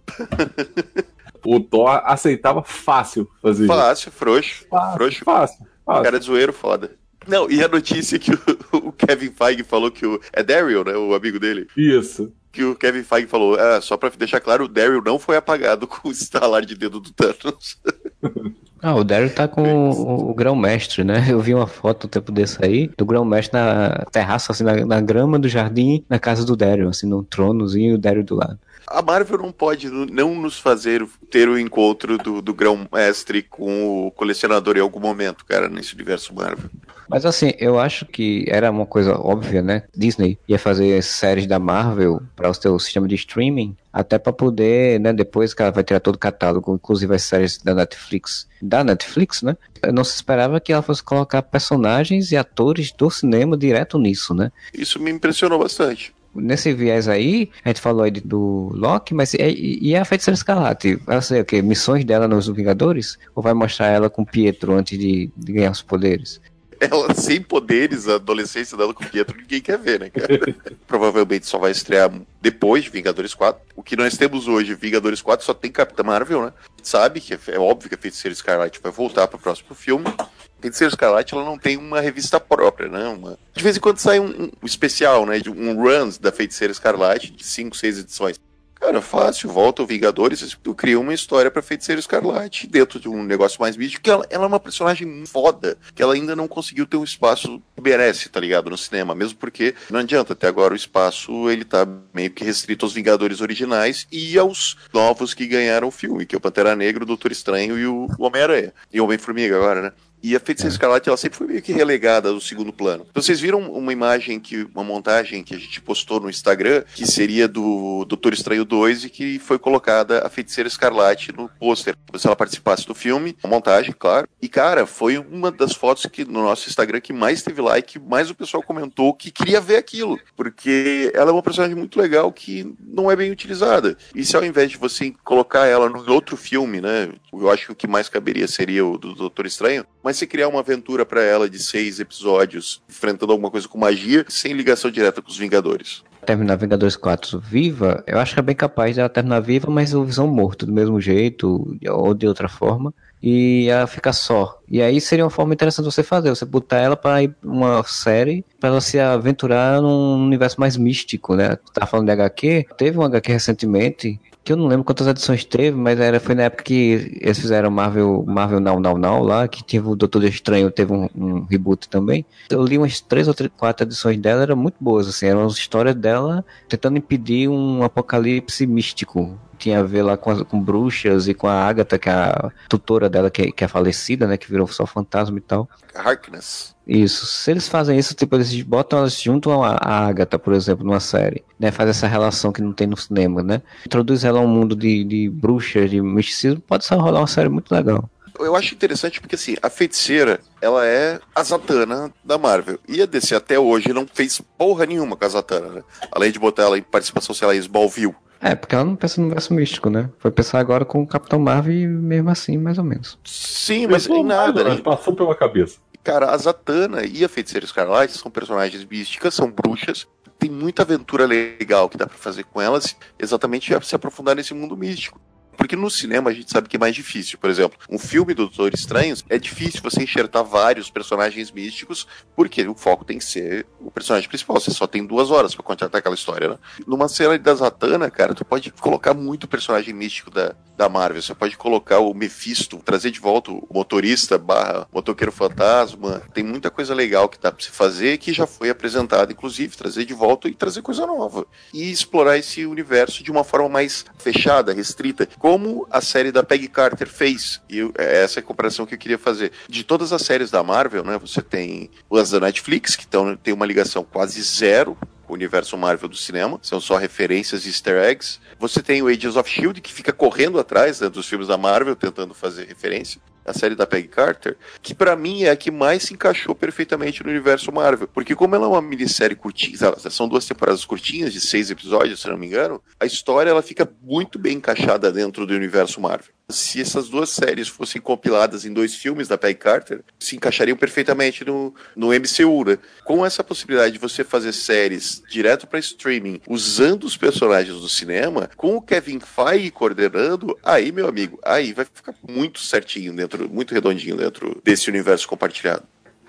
o Thor aceitava fácil fazer fácil, isso. Frouxo, fácil, frouxo. Fácil, fácil. Cara de zoeiro, foda. Não, e a notícia que o, o, Kevin Feige falou que o. É Daryl, né? O amigo dele. Isso. Que o Kevin Feige falou, ah, só pra deixar claro, o Daryl não foi apagado com o estalar de dedo do Thanos. (laughs) Ah, o Daryl tá com o, o grão-mestre, né? Eu vi uma foto um tempo desse aí, do grão-mestre na terraça, assim, na, na, grama do jardim, na casa do Daryl, assim, num tronozinho e o Daryl do lado. A Marvel não pode não nos fazer ter o encontro do, do grão-mestre com o colecionador em algum momento, cara, nesse universo Marvel. Mas assim, eu acho que era uma coisa óbvia, né? Disney ia fazer séries da Marvel para o seu sistema de streaming, até para poder, né, depois que ela vai tirar todo o catálogo, inclusive as séries da Netflix, da Netflix, né? Não se esperava que ela fosse colocar personagens e atores do cinema direto nisso, né? Isso me impressionou bastante nesse viés aí, a gente falou aí do Loki, mas e, e a Feiticeira Escarlate? Vai ser o quê? Missões dela nos Vingadores? Ou vai mostrar ela com Pietro antes de, de ganhar os poderes? Ela sem poderes, a adolescência dela com o Pietro, ninguém quer ver, né, cara? (laughs) Provavelmente só vai estrear depois de Vingadores 4. O que nós temos hoje, Vingadores 4, só tem Capitã Marvel, né? Sabe que é, é óbvio que a Feiticeira Escarlate vai voltar para o próximo filme. A Feiticeira Escarlate ela não tem uma revista própria, né? Uma... De vez em quando sai um, um especial, né? Um runs da Feiticeira Escarlate, de 5, 6 edições. Cara, fácil, volta o Vingadores, tu cria uma história pra Feiticeiro Escarlate dentro de um negócio mais místico, que ela, ela, é uma personagem foda, que ela ainda não conseguiu ter um espaço que merece, tá ligado, no cinema, mesmo porque não adianta, até agora o espaço, ele tá meio que restrito aos Vingadores originais e aos novos que ganharam o filme, que é o Pantera Negra, o Doutor Estranho e o Homem-Aranha. E o Homem-Formiga agora, né? E a Feiticeira é. Escarlate, ela sempre foi meio que relegada ao segundo plano. Então vocês viram uma imagem, que uma montagem que a gente postou no Instagram, que seria do Doutor Estranho 2 e que foi colocada a Feiticeira Escarlate no pôster. Se ela participasse do filme, uma montagem, claro. E, cara, foi uma das fotos que no nosso Instagram que mais teve like, mais o pessoal comentou que queria ver aquilo. Porque ela é uma personagem muito legal que não é bem utilizada. E se ao invés de você colocar ela no outro filme, né? Eu acho que o que mais caberia seria o do Doutor Estranho, mas mas se criar uma aventura para ela de seis episódios, enfrentando alguma coisa com magia, sem ligação direta com os Vingadores. terminar Vingadores 4 viva, eu acho que é bem capaz dela terminar viva, mas o Visão morto do mesmo jeito ou de outra forma e ela fica só. E aí seria uma forma interessante você fazer, você botar ela para uma série para ela se aventurar num universo mais místico, né? Tá falando de HQ, teve um HQ recentemente que eu não lembro quantas edições teve, mas era, foi na época que eles fizeram Marvel, Marvel Now Now Now lá, que teve o Doutor Estranho, teve um, um reboot também. Eu li umas três ou três, quatro edições dela, eram muito boas, assim, eram as histórias dela tentando impedir um apocalipse místico. Tinha a ver lá com, as, com bruxas e com a Agatha, que é a tutora dela, que, que é falecida, né, que virou só fantasma e tal. Harkness. Isso. Se eles fazem isso, tipo, eles botam elas junto a, a Agatha, por exemplo, numa série, né? Faz essa relação que não tem no cinema, né? Introduz ela a um mundo de, de bruxas, de misticismo, pode só rolar uma série muito legal. Eu acho interessante porque, assim, a feiticeira, ela é a Zatanna da Marvel. E a DC até hoje não fez porra nenhuma com a Zatanna, né? Além de botar ela em participação, sei lá, em Smallville. É, porque ela não pensa no universo místico, né? Foi pensar agora com o Capitão Marvel e mesmo assim, mais ou menos. Sim, mas em nada, nada né? Passou pela cabeça. Cara, a Zatanna e a Feiticeira Escarlate são personagens místicas, são bruxas. Tem muita aventura legal que dá pra fazer com elas, exatamente se aprofundar nesse mundo místico. Porque no cinema a gente sabe que é mais difícil. Por exemplo, um filme do Doutor Estranho é difícil você enxertar vários personagens místicos, porque o foco tem que ser o personagem principal. Você só tem duas horas para contar aquela história, né? Numa cena da Zatanna, cara, tu pode colocar muito personagem místico da, da Marvel. Você pode colocar o Mephisto, trazer de volta o motorista barra motoqueiro fantasma. Tem muita coisa legal que dá pra se fazer que já foi apresentada, inclusive, trazer de volta e trazer coisa nova. E explorar esse universo de uma forma mais fechada, restrita como a série da Peggy Carter fez. E eu, é essa é a comparação que eu queria fazer. De todas as séries da Marvel, né, você tem as da Netflix, que tão, tem uma ligação quase zero com o universo Marvel do cinema, são só referências e easter eggs. Você tem o Agents of S.H.I.E.L.D., que fica correndo atrás né, dos filmes da Marvel, tentando fazer referência a série da Peggy Carter, que para mim é a que mais se encaixou perfeitamente no universo Marvel. Porque como ela é uma minissérie curtinha, são duas temporadas curtinhas, de seis episódios, se não me engano, a história ela fica muito bem encaixada dentro do universo Marvel. Se essas duas séries fossem compiladas em dois filmes da Peggy Carter, se encaixariam perfeitamente no, no MCU, né? Com essa possibilidade de você fazer séries direto para streaming, usando os personagens do cinema, com o Kevin Feige coordenando, aí, meu amigo, aí vai ficar muito certinho dentro, muito redondinho dentro desse universo compartilhado.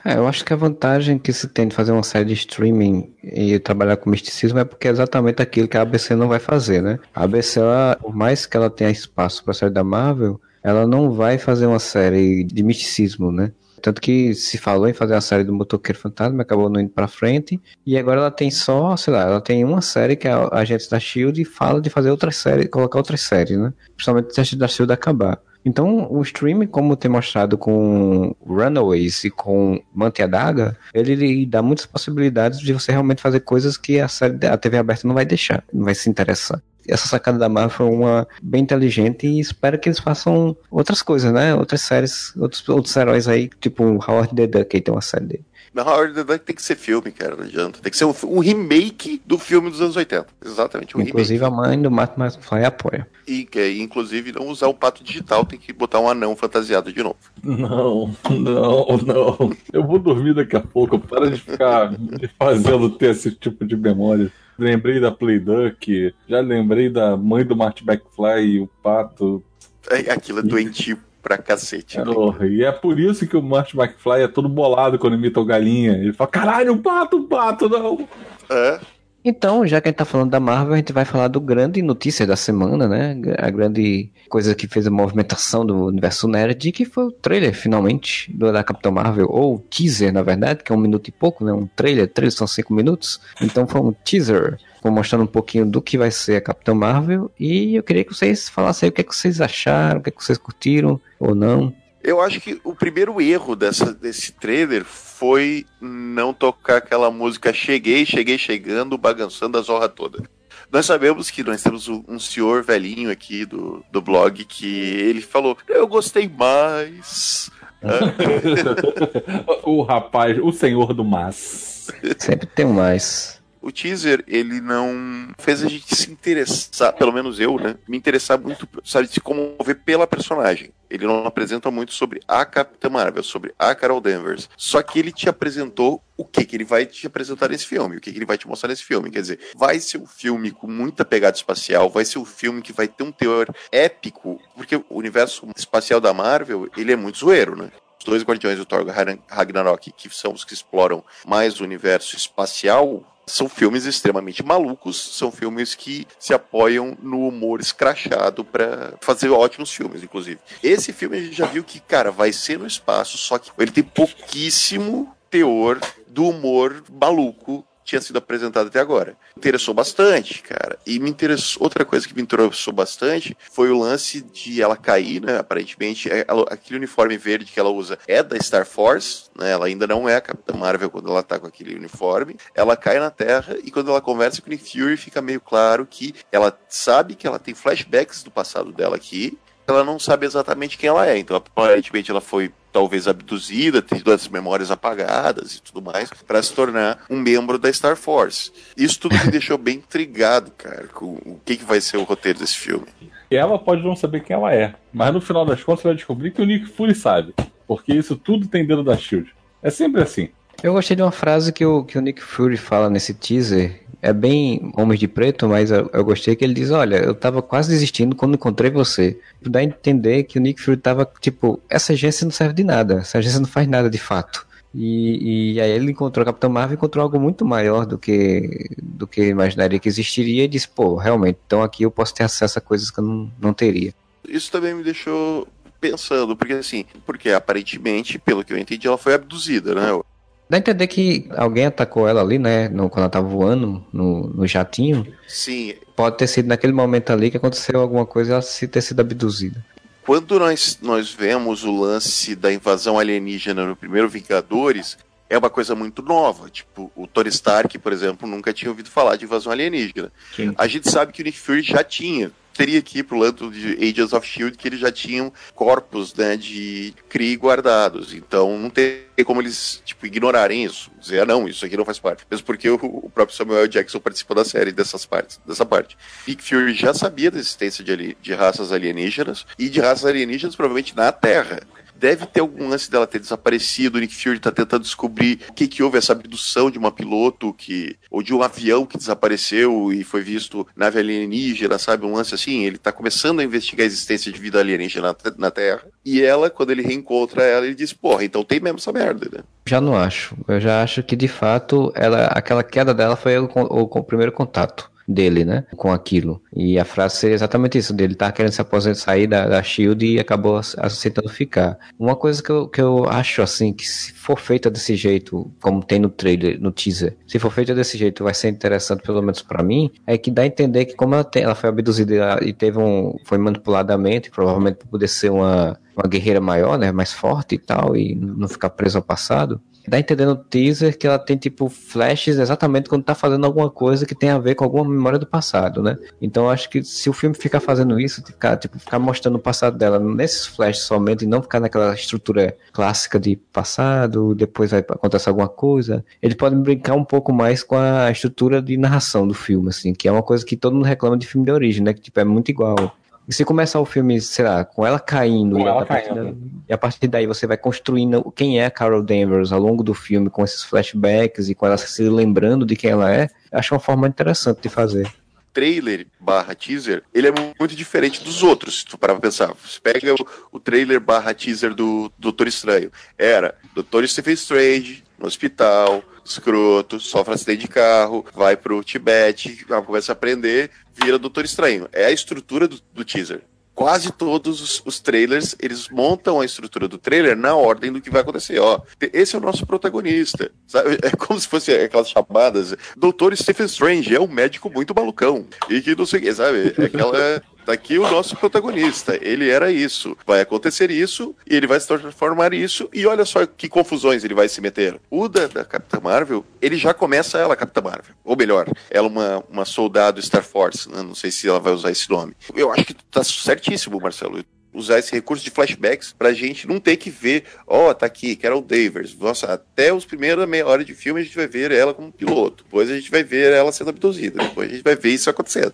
É, eu acho que a vantagem que se tem de fazer uma série de streaming e trabalhar com misticismo é porque é exatamente aquilo que a ABC não vai fazer, né? A ABC, ela, por mais que ela tenha espaço para a série da Marvel, ela não vai fazer uma série de misticismo, né? Tanto que se falou em fazer a série do Motoqueiro Fantasma, acabou não indo pra frente. E agora ela tem só, sei lá, ela tem uma série que é a Agentes da Shield e fala de fazer outras séries, colocar outras séries, né? Principalmente se a Agentes da Shield acabar. Então, o streaming, como tem mostrado com Runaways e com Mante a Daga, ele dá muitas possibilidades de você realmente fazer coisas que a, série, a TV aberta não vai deixar, não vai se interessar. Essa sacada da Marvel foi uma bem inteligente e espero que eles façam outras coisas, né? Outras séries, outros, outros heróis aí, tipo Howard the Duck, aí tem uma série dele. Na Howard the Duck tem que ser filme, cara, não adianta. Tem que ser um, um remake do filme dos anos 80. Exatamente, um Inclusive remake. a mãe do Martin McFly apoia. E que, inclusive, não usar um pato digital, tem que botar um anão fantasiado de novo. Não, não, não. Eu vou dormir daqui a pouco. Para de ficar me fazendo ter esse tipo de memória. Lembrei da Playduck, já lembrei da mãe do Martin McFly e o pato. É, aquilo é doentio pra cacete. né? Porra, e é por isso que o Martin McFly é todo bolado quando imita o galinha. Ele fala: caralho, um pato, um pato, não. É, Então, já que a gente tá falando da Marvel, a gente vai falar do grande notícia da semana, né? A grande coisa que fez a movimentação do universo nerd, que foi o trailer, finalmente, do, da Capitão Marvel, ou teaser, na verdade, que é um minuto e pouco, né? Um trailer, trailer são cinco minutos. Então foi um teaser, mostrando um pouquinho do que vai ser a Capitão Marvel, e eu queria que vocês falassem aí o que, é que vocês acharam, o que, é que vocês curtiram, ou não. Eu acho que o primeiro erro dessa, desse trailer foi não tocar aquela música Cheguei, Cheguei Chegando, bagançando a zorra toda. Nós sabemos que nós temos um um senhor velhinho aqui do, do blog que ele falou: Eu gostei mais. (laughs) o rapaz, o senhor do mas. Sempre tem um mais. O teaser, ele não fez a gente se interessar, pelo menos eu, né? Me interessar muito, sabe, se comover pela personagem. Ele não apresenta muito sobre a Capitã Marvel, sobre a Carol Danvers. Só que ele te apresentou o que, que ele vai te apresentar nesse filme, o que, que ele vai te mostrar nesse filme. Quer dizer, vai ser um filme com muita pegada espacial, vai ser um filme que vai ter um teor épico, porque o universo espacial da Marvel, ele é muito zoeiro, né? Os dois Guardiões do Thor Ragnarok, que são os que exploram mais o universo espacial, são filmes extremamente malucos, são filmes que se apoiam no humor escrachado para fazer ótimos filmes, inclusive. Esse filme a gente já viu que, cara, vai ser no espaço, só que ele tem pouquíssimo teor do humor maluco tinha sido apresentado até agora. Interessou bastante, cara. E me interessou. Outra coisa que me interessou bastante foi o lance de ela cair, né? Aparentemente, é, ela, aquele uniforme verde que ela usa é da Star Force, né? Ela ainda não é a Capitã Marvel quando ela tá com aquele uniforme. Ela cai na Terra e quando ela conversa com o Nick Fury, fica meio claro que ela sabe que ela tem flashbacks do passado dela aqui. Ela não sabe exatamente quem ela é. Então, aparentemente, ela foi talvez abduzida, tendo as memórias apagadas e tudo mais, para se tornar um membro da Star Force. Isso tudo me deixou bem intrigado, cara, com o que, que vai ser o roteiro desse filme. E ela pode não saber quem ela é, mas no final das contas vai descobrir que o Nick Fury sabe, porque isso tudo tem dentro da Shield. É sempre assim. Eu gostei de uma frase que o, que o Nick Fury fala nesse teaser, é bem Homens de Preto, mas eu, eu, gostei que ele diz: Olha, eu tava quase desistindo quando encontrei você. Dá a entender que o Nick Fury tava tipo: Essa agência não serve de nada, essa agência não faz nada de fato. E, e aí ele encontrou a Capitã Marvel encontrou algo muito maior do que do que imaginaria que existiria e disse: Pô, realmente, então aqui eu posso ter acesso a coisas que eu não, não teria. Isso também me deixou pensando, porque assim, porque aparentemente, pelo que eu entendi, ela foi abduzida, né? Dá a entender que alguém atacou ela ali, né? No, quando ela tava voando no, no jatinho. Sim. Pode ter sido naquele momento ali que aconteceu alguma coisa e ela se ter sido abduzida. Quando nós, nós vemos o lance da invasão alienígena no primeiro Vingadores, é uma coisa muito nova. Tipo, o Tony Stark, por exemplo, nunca tinha ouvido falar de invasão alienígena. Sim. A gente sabe que o Nick Fury já tinha teria aqui pro lado de Agents of Shield que eles já tinham corpos né, de Kree guardados. Então não tem como eles tipo, ignorarem isso. Dizer, ah, não, isso aqui não faz parte. Mesmo porque o, o próprio Samuel Jackson participou da série dessas partes, dessa parte. Nick Fury já sabia da existência de, de raças alienígenas e de raças alienígenas provavelmente na Terra deve ter algum lance dela ter desaparecido. O Nick Fury tá tentando descobrir o que que houve essa abdução de uma piloto que ou de um avião que desapareceu e foi visto nave alienígena, sabe, um lance assim. Ele tá começando a investigar a existência de vida alienígena na, na Terra. E ela, quando ele reencontra ela, ele diz: "Porra, então tem mesmo essa merda, né?" Já não acho. Eu já acho que de fato ela aquela queda dela foi o, o, o primeiro contato dele, né? Com aquilo. E a frase seria exatamente isso, dele tá querendo se aposentar, sair da, da SHIELD e acabou aceitando ficar. Uma coisa que eu, que eu acho, assim, que se for feita desse jeito, como tem no trailer, no teaser, se for feita desse jeito, vai ser interessante, pelo menos para mim, é que dá a entender que como ela, tem, ela foi abduzida e teve um, foi manipuladamente, provavelmente para poder ser uma, uma guerreira maior, né, mais forte e tal, e não ficar presa ao passado, dá a entender no teaser que ela tem tipo flashes exatamente quando tá fazendo alguma coisa que tem a ver com alguma memória do passado, né? Então acho que se o filme ficar fazendo isso, ficar, tipo, ficar mostrando o passado dela nesses flashes somente e não ficar naquela estrutura clássica de passado, depois vai acontecer alguma coisa, ele pode brincar um pouco mais com a estrutura de narração do filme, assim, que é uma coisa que todo mundo reclama de filme de origem, né? Que tipo, é muito igual. E se começar o filme, sei lá, com ela caindo, com e, ela a caindo. e a partir daí você vai construindo quem é a Carol Danvers ao longo do filme, com esses flashbacks e com ela se lembrando de quem ela é, acho uma forma interessante de fazer trailer barra teaser, ele é muito diferente dos outros, se tu parar pra pensar. Você pega o, o trailer barra teaser do Doutor Estranho. Era Doutor Stephen Strange no hospital, escroto, sofre acidente de carro, vai pro Tibete, começa a aprender, vira Doutor Estranho. É a estrutura do, do teaser quase todos os, os, trailers, eles montam a estrutura do trailer na ordem do que vai acontecer. Ó, esse é o nosso protagonista. Sabe? É como se fosse aquelas chamadas. Doutor Stephen Strange é um médico muito malucão. E que não sei o que, sabe? É aquela. Tá aqui o nosso protagonista. Ele era isso. Vai acontecer isso, e ele vai se transformar isso, e olha só que confusões ele vai se meter. O da, da Capitã Marvel, ele já começa ela, Capitã Marvel. Ou melhor, ela uma, uma soldado Star Force. Né? Não sei se ela vai usar esse nome. Eu acho que tá certíssimo, Marcelo usar esse recurso de flashbacks pra gente não ter que ver, ó, oh, tá aqui, Carol Danvers. Nossa, até os primeiros meia hora de filme a gente vai ver ela como piloto. Depois a gente vai ver ela sendo abduzida. Depois a gente vai ver isso acontecendo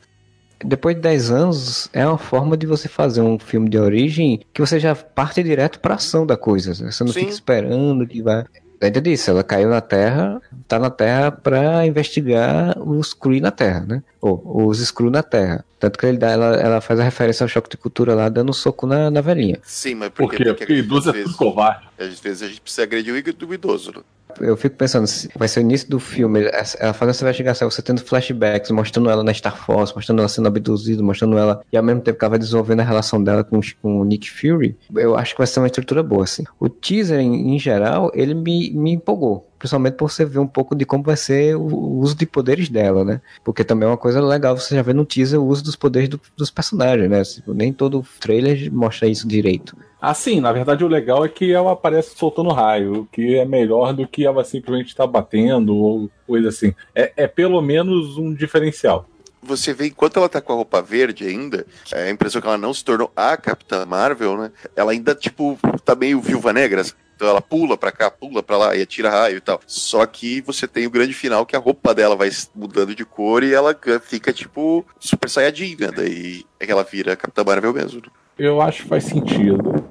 depois de 10 anos, é uma forma de você fazer um filme de origem que você já parte direto pra ação da coisa. Você não Sim. fica esperando que vai. Ainda disse, ela caiu na Terra, tá na Terra para investigar os Kree na Terra, né? Ou os Skrull na Terra. Tanto que ele dá, ela, ela faz a referência ao choque de cultura lá, dando um soco na, na velhinha. Sim, mas por quê? Porque, porque idoso é tudo covarde. Às vezes a gente precisa agredir o idoso, né? Eu fico pensando, vai ser o início do filme, ela fazendo essa investigação, você tendo flashbacks, mostrando ela na Star Force, mostrando ela sendo abduzida, mostrando ela, e ao mesmo tempo que ela vai desenvolvendo a relação dela com, com o Nick Fury, eu acho que vai ser uma estrutura boa, assim. O teaser, em, em geral, ele me, me empolgou principalmente por você ver um pouco de como vai ser o uso de poderes dela, né? Porque também é uma coisa legal você já vê no teaser o uso dos poderes do, dos personagens, né? Tipo, nem todo trailer mostra isso direito. Assim, na verdade o legal é que ela aparece soltando raio, o que é melhor do que ela simplesmente estar tá batendo ou coisa assim. É, é pelo menos um diferencial você vê enquanto ela tá com a roupa verde ainda, é a impressão que ela não se tornou a Capitã Marvel, né? Ela ainda, tipo, tá meio viúva negra. Então ela pula pra cá, pula pra lá e atira raio e tal. Só que você tem o grande final que a roupa dela vai mudando de cor e ela fica, tipo, super saiyajin, né? Daí é que ela vira Capitã Marvel mesmo. Eu acho que faz sentido.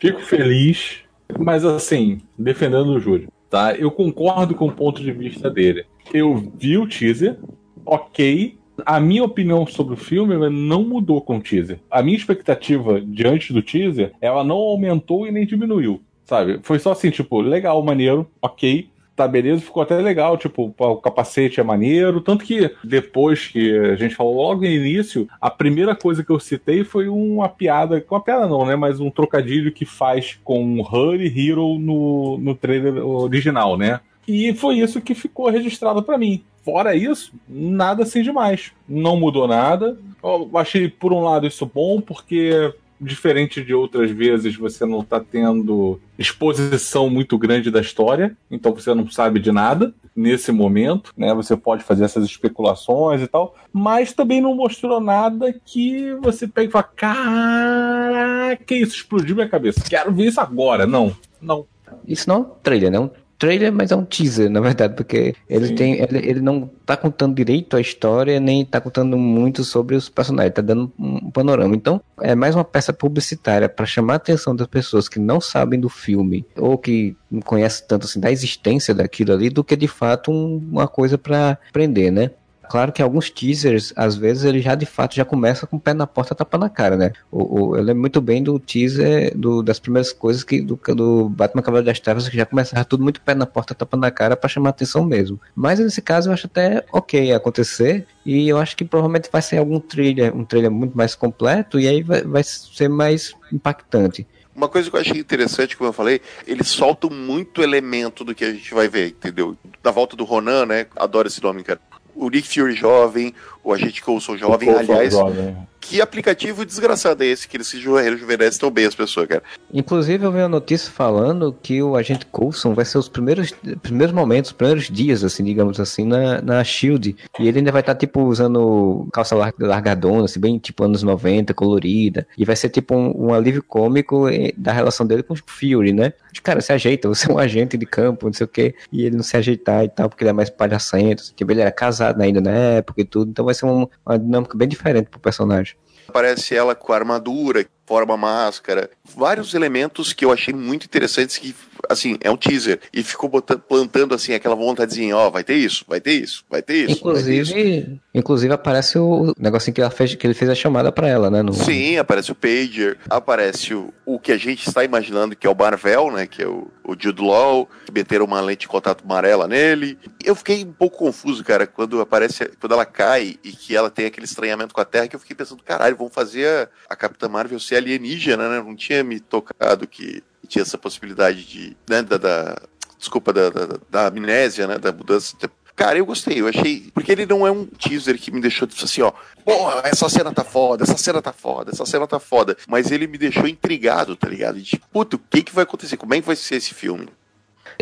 Fico feliz, mas assim, defendendo o Júlio, tá? Eu concordo com o ponto de vista dele. Eu vi o teaser, ok, a minha opinião sobre o filme não mudou com o teaser. A minha expectativa diante do teaser, ela não aumentou e nem diminuiu, sabe? Foi só assim, tipo, legal, maneiro, ok, tá beleza, ficou até legal, tipo, o capacete é maneiro, tanto que depois que a gente falou logo no início, a primeira coisa que eu citei foi uma piada, uma piada não, né, mas um trocadilho que faz com Hurry Hero no, no trailer original, né? E foi isso que ficou registrado para mim. Fora isso, nada assim demais. Não mudou nada. Eu achei, por um lado, isso bom, porque diferente de outras vezes, você não está tendo exposição muito grande da história, então você não sabe de nada nesse momento, né? Você pode fazer essas especulações e tal, mas também não mostrou nada que você pega e fala: Caraca, isso explodiu minha cabeça. Quero ver isso agora. Não, não. Isso não é um trailer, né? Trailer, mas é um teaser, na verdade, porque ele Sim. tem. Ele, ele não tá contando direito a história, nem tá contando muito sobre os personagens, tá dando um panorama. Então, é mais uma peça publicitária para chamar a atenção das pessoas que não sabem do filme, ou que não conhecem tanto assim da existência daquilo ali, do que de fato um, uma coisa para prender, né? Claro que alguns teasers, às vezes, ele já de fato já começa com o pé na porta tapa na cara, né? O, o, eu lembro muito bem do teaser do, das primeiras coisas que do, do Batman Cavaleiro das Trevas, que já começava tudo muito pé na porta tapa na cara para chamar atenção mesmo. Mas nesse caso eu acho até ok acontecer. E eu acho que provavelmente vai ser algum trailer, um trailer muito mais completo, e aí vai, vai ser mais impactante. Uma coisa que eu achei interessante, como eu falei, eles soltam muito elemento do que a gente vai ver, entendeu? Da volta do Ronan, né? Adoro esse nome, cara o Nick Fury jovem, o Agente Coulson jovem, aliás. Jovem. Que aplicativo desgraçado é esse que eles se rejuvenescem tão bem as pessoas, cara? Inclusive, eu vi uma notícia falando que o Agente Coulson vai ser os primeiros, primeiros momentos, os primeiros dias, assim, digamos assim, na, na Shield. E ele ainda vai estar, tá, tipo, usando calça largadona, assim, bem tipo anos 90, colorida. E vai ser, tipo, um, um alívio cômico eh, da relação dele com o Fury, né? Cara, se ajeita, você é um agente de campo, não sei o quê. E ele não se ajeitar e tal, porque ele é mais palhacento. Tipo, ele era casado ainda na época e tudo. Então vai ser um, uma dinâmica bem diferente pro personagem. Aparece ela com a armadura, forma máscara, vários elementos que eu achei muito interessantes que assim, é um teaser e ficou botando, plantando assim aquela vontadezinha, ó, oh, vai ter isso, vai ter isso, vai ter isso. Inclusive, ter isso. inclusive aparece o negocinho que, fez, que ele fez a chamada para ela, né? No... Sim, aparece o pager, aparece o, o que a gente está imaginando que é o Marvel, né, que é o, o Jude Law, que meteram uma lente de contato amarela nele. Eu fiquei um pouco confuso, cara, quando aparece, quando ela cai e que ela tem aquele estranhamento com a Terra, que eu fiquei pensando, caralho, vão fazer a, a Capitã Marvel ser alienígena, né? Não tinha me tocado que tinha essa possibilidade de, né, da, da desculpa, da, da, da, amnésia, né, da mudança. Cara, eu gostei, eu achei. Porque ele não é um teaser que me deixou assim, ó. Porra, essa cena tá foda, essa cena tá foda, essa cena tá foda. Mas ele me deixou intrigado, tá ligado? De, puto, o que que vai acontecer? Como é que vai ser esse filme?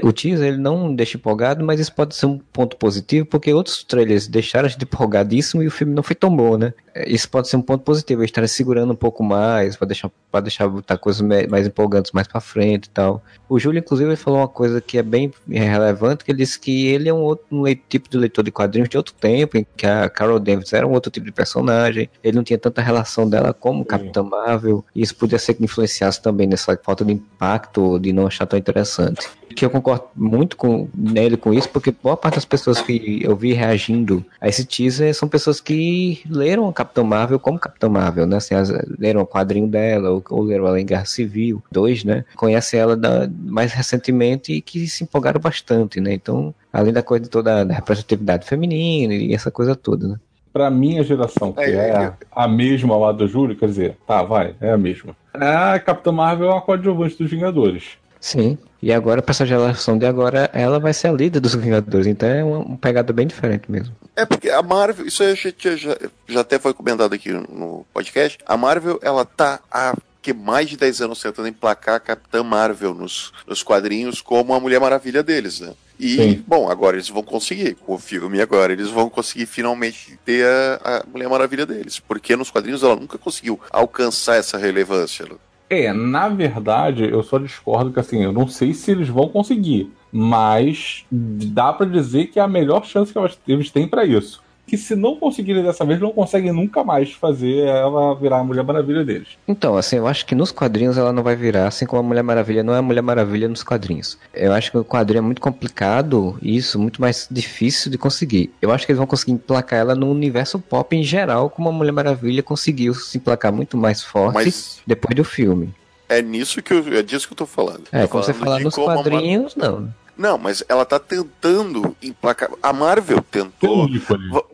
O teaser ele não deixa empolgado, mas isso pode ser um ponto positivo, porque outros trailers deixaram a gente empolgadíssimo e o filme não foi tão bom, né? Isso pode ser um ponto positivo, eles estarem segurando um pouco mais, para deixar, pra deixar botar coisas mais empolgantes mais para frente e tal. O Júlio, inclusive, ele falou uma coisa que é bem relevante, que ele disse que ele é um outro um tipo de leitor de quadrinhos de outro tempo, em que a Carol Danvers era um outro tipo de personagem, ele não tinha tanta relação dela como Capitã Marvel, e isso podia ser que influenciasse também nessa falta de impacto, de não achar tão interessante que eu concordo muito com nele com isso, porque boa parte das pessoas que eu vi reagindo a esse teaser são pessoas que leram a Capitão Marvel como Capitão Marvel, né? Assim, as, leram o quadrinho dela, ou, ou leram ela em Guerra Civil 2, né? Conhecem ela da, mais recentemente e que se empolgaram bastante, né? Então, além da coisa toda da representatividade feminina e essa coisa toda, né? Pra minha geração, que é, é a, a mesma lá do Júlio, quer dizer, tá, vai, é a mesma. A Capitã Marvel é uma coadjuvante dos Vingadores. Sim. E agora, pra essa geração de agora, ela vai ser a líder dos Vingadores. Então é uma, uma pegada bem diferente mesmo. É porque a Marvel, isso aí já, já, já até foi comentado aqui no podcast. A Marvel, ela tá há que mais de 10 anos tentando emplacar a Capitã Marvel nos, nos quadrinhos como a Mulher Maravilha deles, né? E, Sim. bom, agora eles vão conseguir, com o filme agora, eles vão conseguir finalmente ter a, a Mulher Maravilha deles. Porque nos quadrinhos ela nunca conseguiu alcançar essa relevância. É, na verdade, eu só discordo que assim, eu não sei se eles vão conseguir, mas dá para dizer que é a melhor chance que eles têm para isso que se não conseguirem dessa vez, não conseguem nunca mais fazer ela virar a Mulher Maravilha deles. Então, assim, eu acho que nos quadrinhos ela não vai virar, assim como a Mulher Maravilha não é a Mulher Maravilha nos quadrinhos. Eu acho que o quadrinho é muito complicado, isso, muito mais difícil de conseguir. Eu acho que eles vão conseguir emplacar ela no universo pop em geral, como a Mulher Maravilha conseguiu se emplacar muito mais forte Mas... depois do filme. É nisso que eu, é disso que eu tô falando. É, tô falando você falar nos quadrinhos, não. Não, mas ela tá tentando emplacar. A Marvel tentou.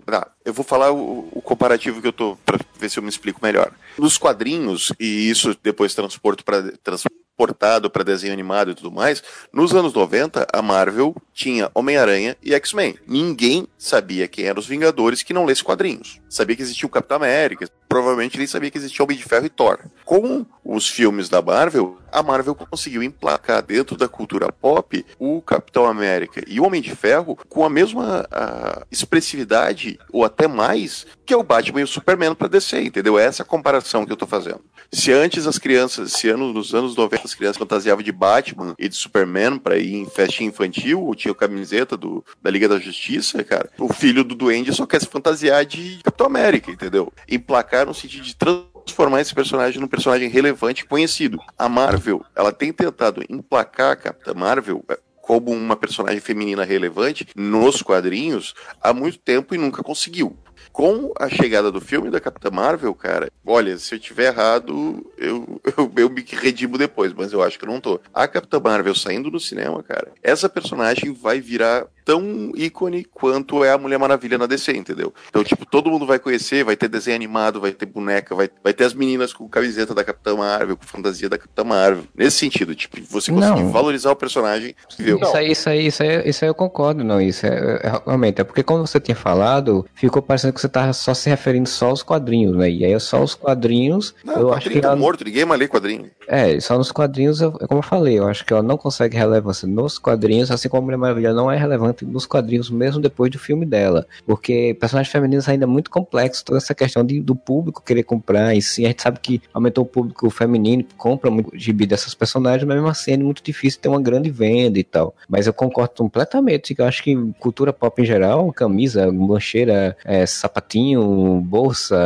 Tá, eu vou falar o, o, comparativo que eu tô pra ver se eu me explico melhor. Nos quadrinhos, e isso depois transporto para transportado para desenho animado e tudo mais, nos anos 90, a Marvel tinha Homem-Aranha e X-Men. Ninguém sabia quem eram os Vingadores que não lesse quadrinhos. Sabia que existia o Capitão América, provavelmente nem sabia que existia Homem de Ferro e Thor. Com os filmes da Marvel, a Marvel conseguiu emplacar dentro da cultura pop o Capitão América e o Homem de Ferro com a mesma a, expressividade, ou até mais, que é o Batman e o Superman para DC, entendeu? Essa é a comparação que eu tô fazendo. Se antes as crianças, se ano, nos anos 90 as crianças fantasiavam de Batman e de Superman para ir em festinha infantil, tinha camiseta do, da Liga da Justiça, cara, o filho do Duende só quer se fantasiar de Capitão América, entendeu? Emplacar no sentido de transformar esse personagem num personagem relevante e conhecido. A Marvel, ela tem tentado emplacar a Capitã Marvel é, como uma personagem feminina relevante nos quadrinhos há muito tempo e nunca conseguiu com a chegada do filme da Capitã Marvel, cara, olha, se eu tiver errado, eu, (laughs) eu, eu me redimo depois, mas eu acho que eu não tô. A Capitã Marvel saindo do cinema, cara, essa personagem vai virar tão ícone quanto é a Mulher Maravilha na DC, entendeu? Então, tipo, todo mundo vai conhecer, vai ter desenho animado, vai ter boneca, vai, vai ter as meninas com camiseta da Capitã Marvel, com fantasia da Capitã Marvel. Nesse sentido, tipo, você conseguir não. valorizar o personagem. Viu? Isso aí, isso aí, isso aí, isso aí eu concordo, não, isso é, é, realmente, é porque como você tinha falado, ficou parecendo que você tava só se referindo só aos quadrinhos, né? E aí é só os quadrinhos. Não, eu acho que tá ela... morto, ninguém mais lê quadrinho. É, só nos quadrinhos, eu, como eu falei, eu acho que ela não consegue relevância nos quadrinhos, assim como a Mulher Maravilha não é relevante nos quadrinhos, mesmo depois do filme dela. Porque personagens femininos ainda é muito complexo, toda essa questão de, do público querer comprar. E sim, a gente sabe que aumentou o público feminino, compra muito gibi dessas personagens, mas mesmo assim é muito difícil ter uma grande venda e tal. Mas eu concordo completamente, que eu acho que cultura pop em geral, camisa, lancheira, é, sapatinho, bolsa,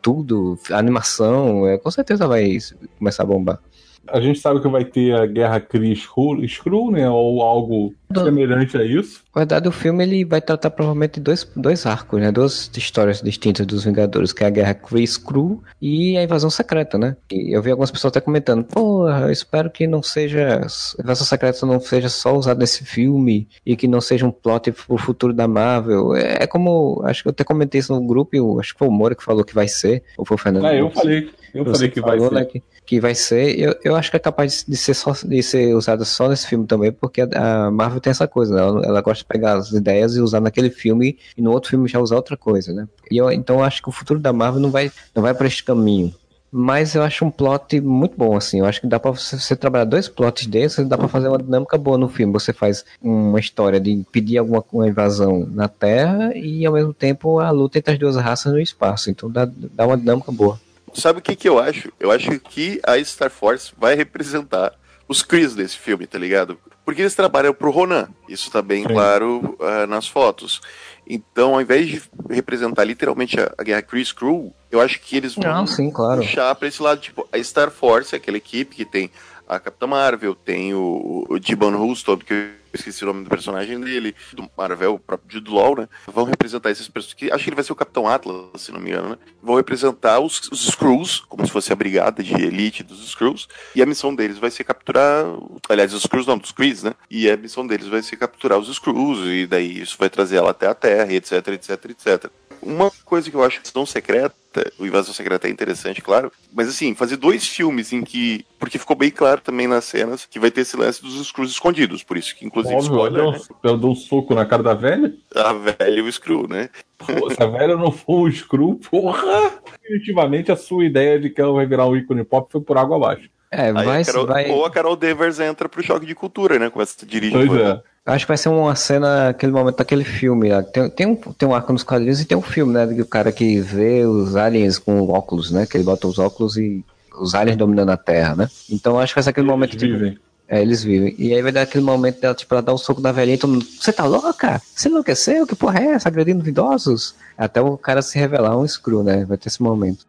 tudo, animação, é, com certeza vai começar a bombar a gente sabe que vai ter a Guerra Kree Skrull, né? Ou algo Do... semelhante a isso. Na verdade, o filme ele vai tratar provavelmente dois, dois arcos, né? Duas histórias distintas dos Vingadores, que é a Guerra Kree Skrull e a Invasão Secreta, né? E eu vi algumas pessoas até comentando, pô, eu espero que não seja... A Invasão Secreta não seja só usada nesse filme e que não seja um plot pro futuro da Marvel. É, é como... Acho que eu até comentei isso no grupo, acho que foi o Moura que falou que vai ser, ou foi o Fernando. É, eu falei. Eu falei que falou, vai ser. Né, que, que vai ser. Eu, eu acho que é capaz de ser, só, de ser usada só nesse filme também, porque a Marvel tem essa coisa, né? Ela, ela, gosta de pegar as ideias e usar naquele filme e no outro filme já usar outra coisa, né? E eu, então eu acho que o futuro da Marvel não vai, não vai para esse caminho. Mas eu acho um plot muito bom, assim. Eu acho que dá pra você, você trabalhar dois plots desses, dá pra fazer uma dinâmica boa no filme. Você faz uma história de impedir alguma uma invasão na Terra e, ao mesmo tempo, a luta entre as duas raças no espaço. Então dá, dá uma dinâmica boa. Sabe o que, que eu acho? Eu acho que a Star Force vai representar os Chris desse filme, tá ligado? Porque eles trabalham pro Ronan. Isso tá bem Sim. claro uh, nas fotos. Então, ao invés de representar literalmente a, a guerra Chris Crew, eu acho que eles vão Não, sim, claro. puxar pra esse lado, tipo, a Star Force, aquela equipe que tem a Capitã Marvel, tem o, o Gibbon Houston, que eu esqueci o nome do personagem dele, do Marvel, o próprio Jude Law, né? Vão representar esses personagens, acho que ele vai ser o Capitão Atlas, se não me engano, né? Vão representar os, os Skrulls, como se fosse a brigada de elite dos Skrulls, e a missão deles vai ser capturar, aliás, os Skrulls não, dos Krees, né? E a missão deles vai ser capturar os Skrulls, e daí isso vai trazer ela até a Terra, etc, etc, etc. Uma coisa que eu acho que tão secreta, o Invasão Secreta é interessante, claro, mas assim, fazer dois filmes em que. Porque ficou bem claro também nas cenas que vai ter esse lance dos Screws escondidos, por isso que, inclusive, Óbvio, spoiler, eu, né? eu dou um soco na cara da velha? A velha e o Screw, né? Pô, se a velha não for um Screw, porra! Definitivamente a sua ideia de que ela vai virar um ícone pop foi por água abaixo. É, vai, a Carol, vai... Ou a Carol Devers entra pro choque de cultura, né? Começa a dirigir. Pois é. Acho que vai ser uma cena, aquele momento daquele filme. Tem, tem, um, tem um arco nos quadrinhos e tem um filme, né? Do cara que vê os aliens com óculos, né? Que ele bota os óculos e os aliens dominando a Terra, né? Então acho que vai ser aquele eles momento. Vivem. Tipo, é, eles vivem. E aí vai dar aquele momento dela, tipo, ela dar um soco na velhinha e todo mundo, você tá louca? Você enlouqueceu? Que porra é essa? Agredindo idosos? Até o cara se revelar um screw, né? Vai ter esse momento.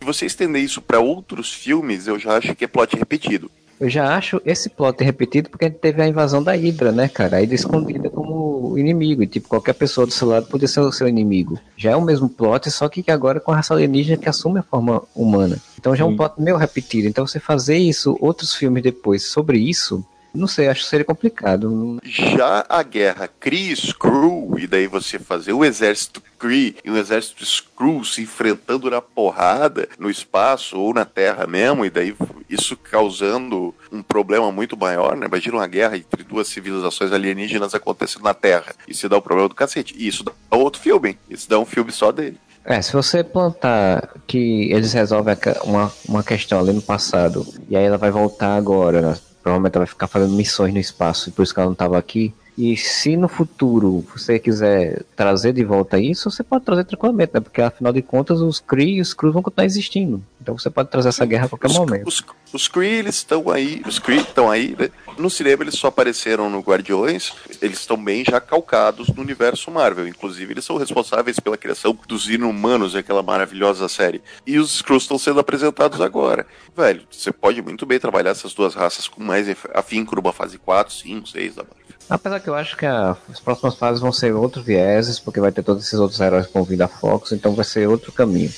Se você estender isso para outros filmes, eu já acho que é plot repetido. Eu já acho esse plot repetido porque a gente teve a invasão da Hydra, né, cara? A Hydra escondida como inimigo. E, tipo, qualquer pessoa do seu lado poderia ser o seu inimigo. Já é o mesmo plot, só que agora com a raça alienígena que assume a forma humana. Então já é um plot meio repetido. Então você fazer isso, outros filmes depois, sobre isso, não sei, acho que seria complicado. Já a guerra Kree Skrull, e daí você fazer o exército Kree e o exército Skrull se enfrentando na porrada no espaço ou na Terra mesmo, e daí isso causando um problema muito maior, né? Imagina uma guerra entre duas civilizações alienígenas acontecendo na Terra. Isso dá o um problema do cacete. E isso dá outro filme. Isso dá um filme só dele. É, se você plantar que eles resolvem uma, uma questão ali no passado, e aí ela vai voltar agora? Provavelmente ela vai ficar fazendo missões no espaço, e por isso que ela não estava aqui. E se no futuro você quiser trazer de volta isso, você pode trazer tranquilamente, né? Porque afinal de contas os Kree e os Skrulls vão continuar existindo. Então você pode trazer essa guerra a qualquer os, momento. Os, os Kree, eles estão aí, os Kree estão aí, né? No cinema eles só apareceram no Guardiões, eles estão bem já calcados no universo Marvel. Inclusive, eles são responsáveis pela criação dos Inumanos, aquela maravilhosa série. E os Skrulls estão sendo apresentados agora. Velho, você pode muito bem trabalhar essas duas raças com mais afinco numa fase 4, 5, 6 da. Apesar que eu acho que a, as próximas fases vão ser outros vieses, porque vai ter todos esses outros heróis com vida Fox, então vai ser outro caminho.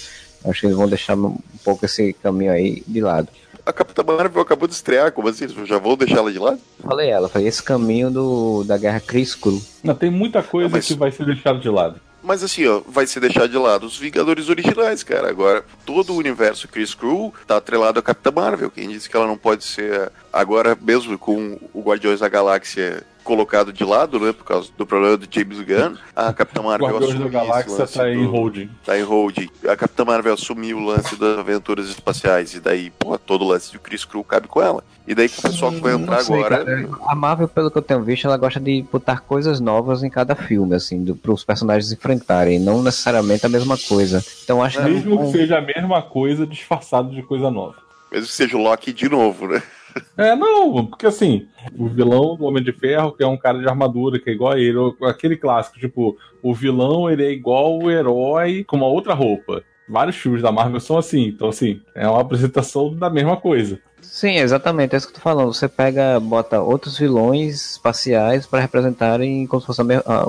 Acho que eles vão deixar um pouco esse caminho aí de lado. A Capitã Marvel acabou de estrear, como assim? Eles já vão deixar ela de lado? Falei ela, falei esse caminho do, da guerra Chris Crew. Não, tem muita coisa mas... que vai ser deixada de lado. Mas assim, ó, vai ser deixado de lado os Vingadores originais, cara. Agora, todo o universo Chris Crew tá atrelado a Capitã Marvel. Quem disse que ela não pode ser agora, mesmo com o Guardiões da Galáxia colocado de lado, né, por causa do problema do James Gunn, a Capitã (laughs) Marvel Guardiões da Galáxia tá em holding. Tá em holding. A Capitã Marvel assumiu o lance das aventuras espaciais e daí, pô, todo o lance de Chris Crew cabe com ela. E daí com o pessoal que vai entrar sei, agora. Cara. A Marvel, pelo que eu tenho visto, ela gosta de botar coisas novas em cada filme, assim, para os personagens enfrentarem, não necessariamente a mesma coisa. Então acho é, Mesmo que, que seja a mesma coisa, disfarçado de coisa nova. Mesmo que seja o Loki de novo, né? É, não, porque assim, o vilão do Homem de Ferro, que é um cara de armadura, que é igual a ele, aquele clássico, tipo, o vilão ele é igual o herói com uma outra roupa. Vários filmes da Marvel são assim, então assim, é uma apresentação da mesma coisa. Sim, exatamente, é isso que eu tô falando. Você pega, bota outros vilões espaciais para representarem como se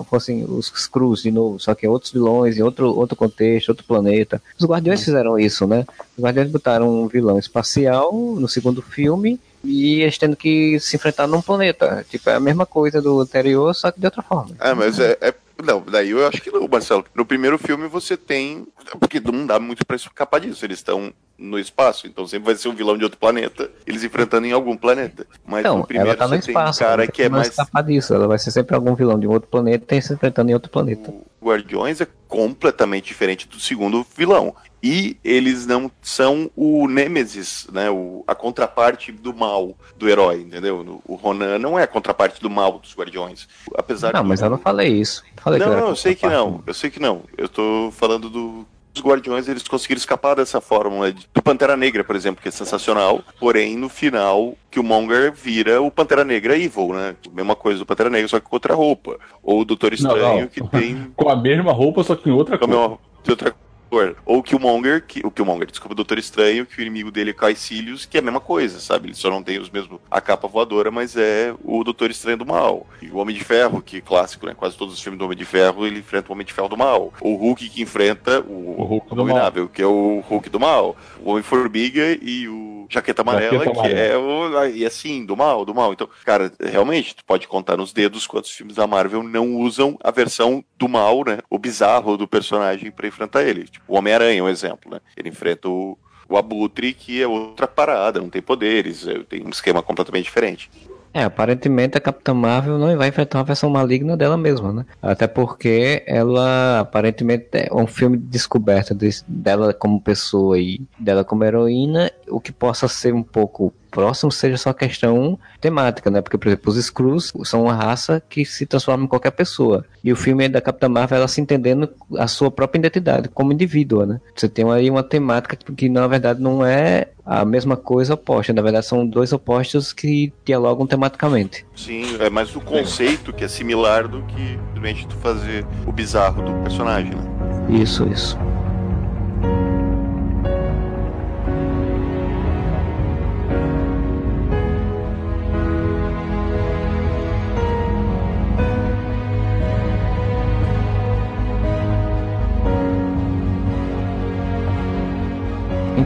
fossem, os Skrulls de novo, só que outros vilões em outro, outro contexto, outro planeta. Os Guardiões fizeram isso, né? Os Guardiões botaram um vilão espacial no segundo filme e eles tendo que se enfrentar num planeta. Tipo, é a mesma coisa do anterior, só que de outra forma. É, mas é, é não, daí eu acho que não, Marcelo. No primeiro filme você tem. Porque não dá muito pra escapar disso. Eles estão no espaço, então sempre vai ser um vilão de outro planeta, eles enfrentando em algum planeta. Mas Então, no primeiro ela tá no você espaço. tem um cara que é mais. escapar disso. Ela vai ser sempre algum vilão de um outro planeta e se enfrentando em outro planeta. O Guardiões é completamente diferente do segundo vilão. E eles não são o Nêmesis, né? O, a contraparte do mal do herói, entendeu? O Ronan não é a contraparte do mal dos Guardiões. Apesar Não, do- mas eu não falei isso. Falei não, não, eu sei que não. Eu sei que não. Eu tô falando do. Os Guardiões, eles conseguiram escapar dessa fórmula de- do Pantera Negra, por exemplo, que é sensacional. Porém, no final, que o Monger vira o Pantera Negra Evil, né? Mesma coisa do Pantera Negra, só que com outra roupa. Ou o Doutor Não, Estranho, não. que tem (laughs) Com a mesma roupa, só que em outra com a cor. mesma- de outra cor. Ou que o Monger, que, o que o Monger, desculpa, o Doutor Estranho, que o inimigo dele é Caecilius, que é a mesma coisa, sabe? Ele só não tem os mesmos a capa voadora, mas é o Doutor Estranho do mal. E o Homem de Ferro, que é clássico, né? Quase todos os filmes do Homem de Ferro, ele enfrenta o Homem de Ferro do mal. O Hulk que enfrenta o, O Hulk do Abominável, que é o Hulk do mal. O Homem-Formiga e o Jaqueta Amarela, Jaqueta que é o. E assim, do mal, do mal. Então, cara, realmente, tu pode contar nos dedos quantos filmes da Marvel não usam a versão do mal, né? O bizarro do personagem pra enfrentar ele. Tipo, o Homem-Aranha, um exemplo, né? Ele enfrenta o. O Abutre, que é outra parada, não tem poderes, é- tem um esquema completamente diferente. É, aparentemente a Capitã Marvel não vai enfrentar uma versão maligna dela mesma, né? Até porque ela aparentemente é um filme de descoberta de- dela como pessoa e dela como heroína, o que possa ser um pouco próximo seja só questão temática, né? Porque, por exemplo, os Skrulls são uma raça que se transforma em qualquer pessoa. E o filme é da Capitã Marvel, ela se entendendo a sua própria identidade como indivíduo, né? Você tem aí uma temática que, que, na verdade, não é a mesma coisa oposta. Na verdade, são dois opostos que dialogam tematicamente. Sim, é mais o conceito que é similar do que simplesmente tu fazer o bizarro do personagem, né? Isso, isso.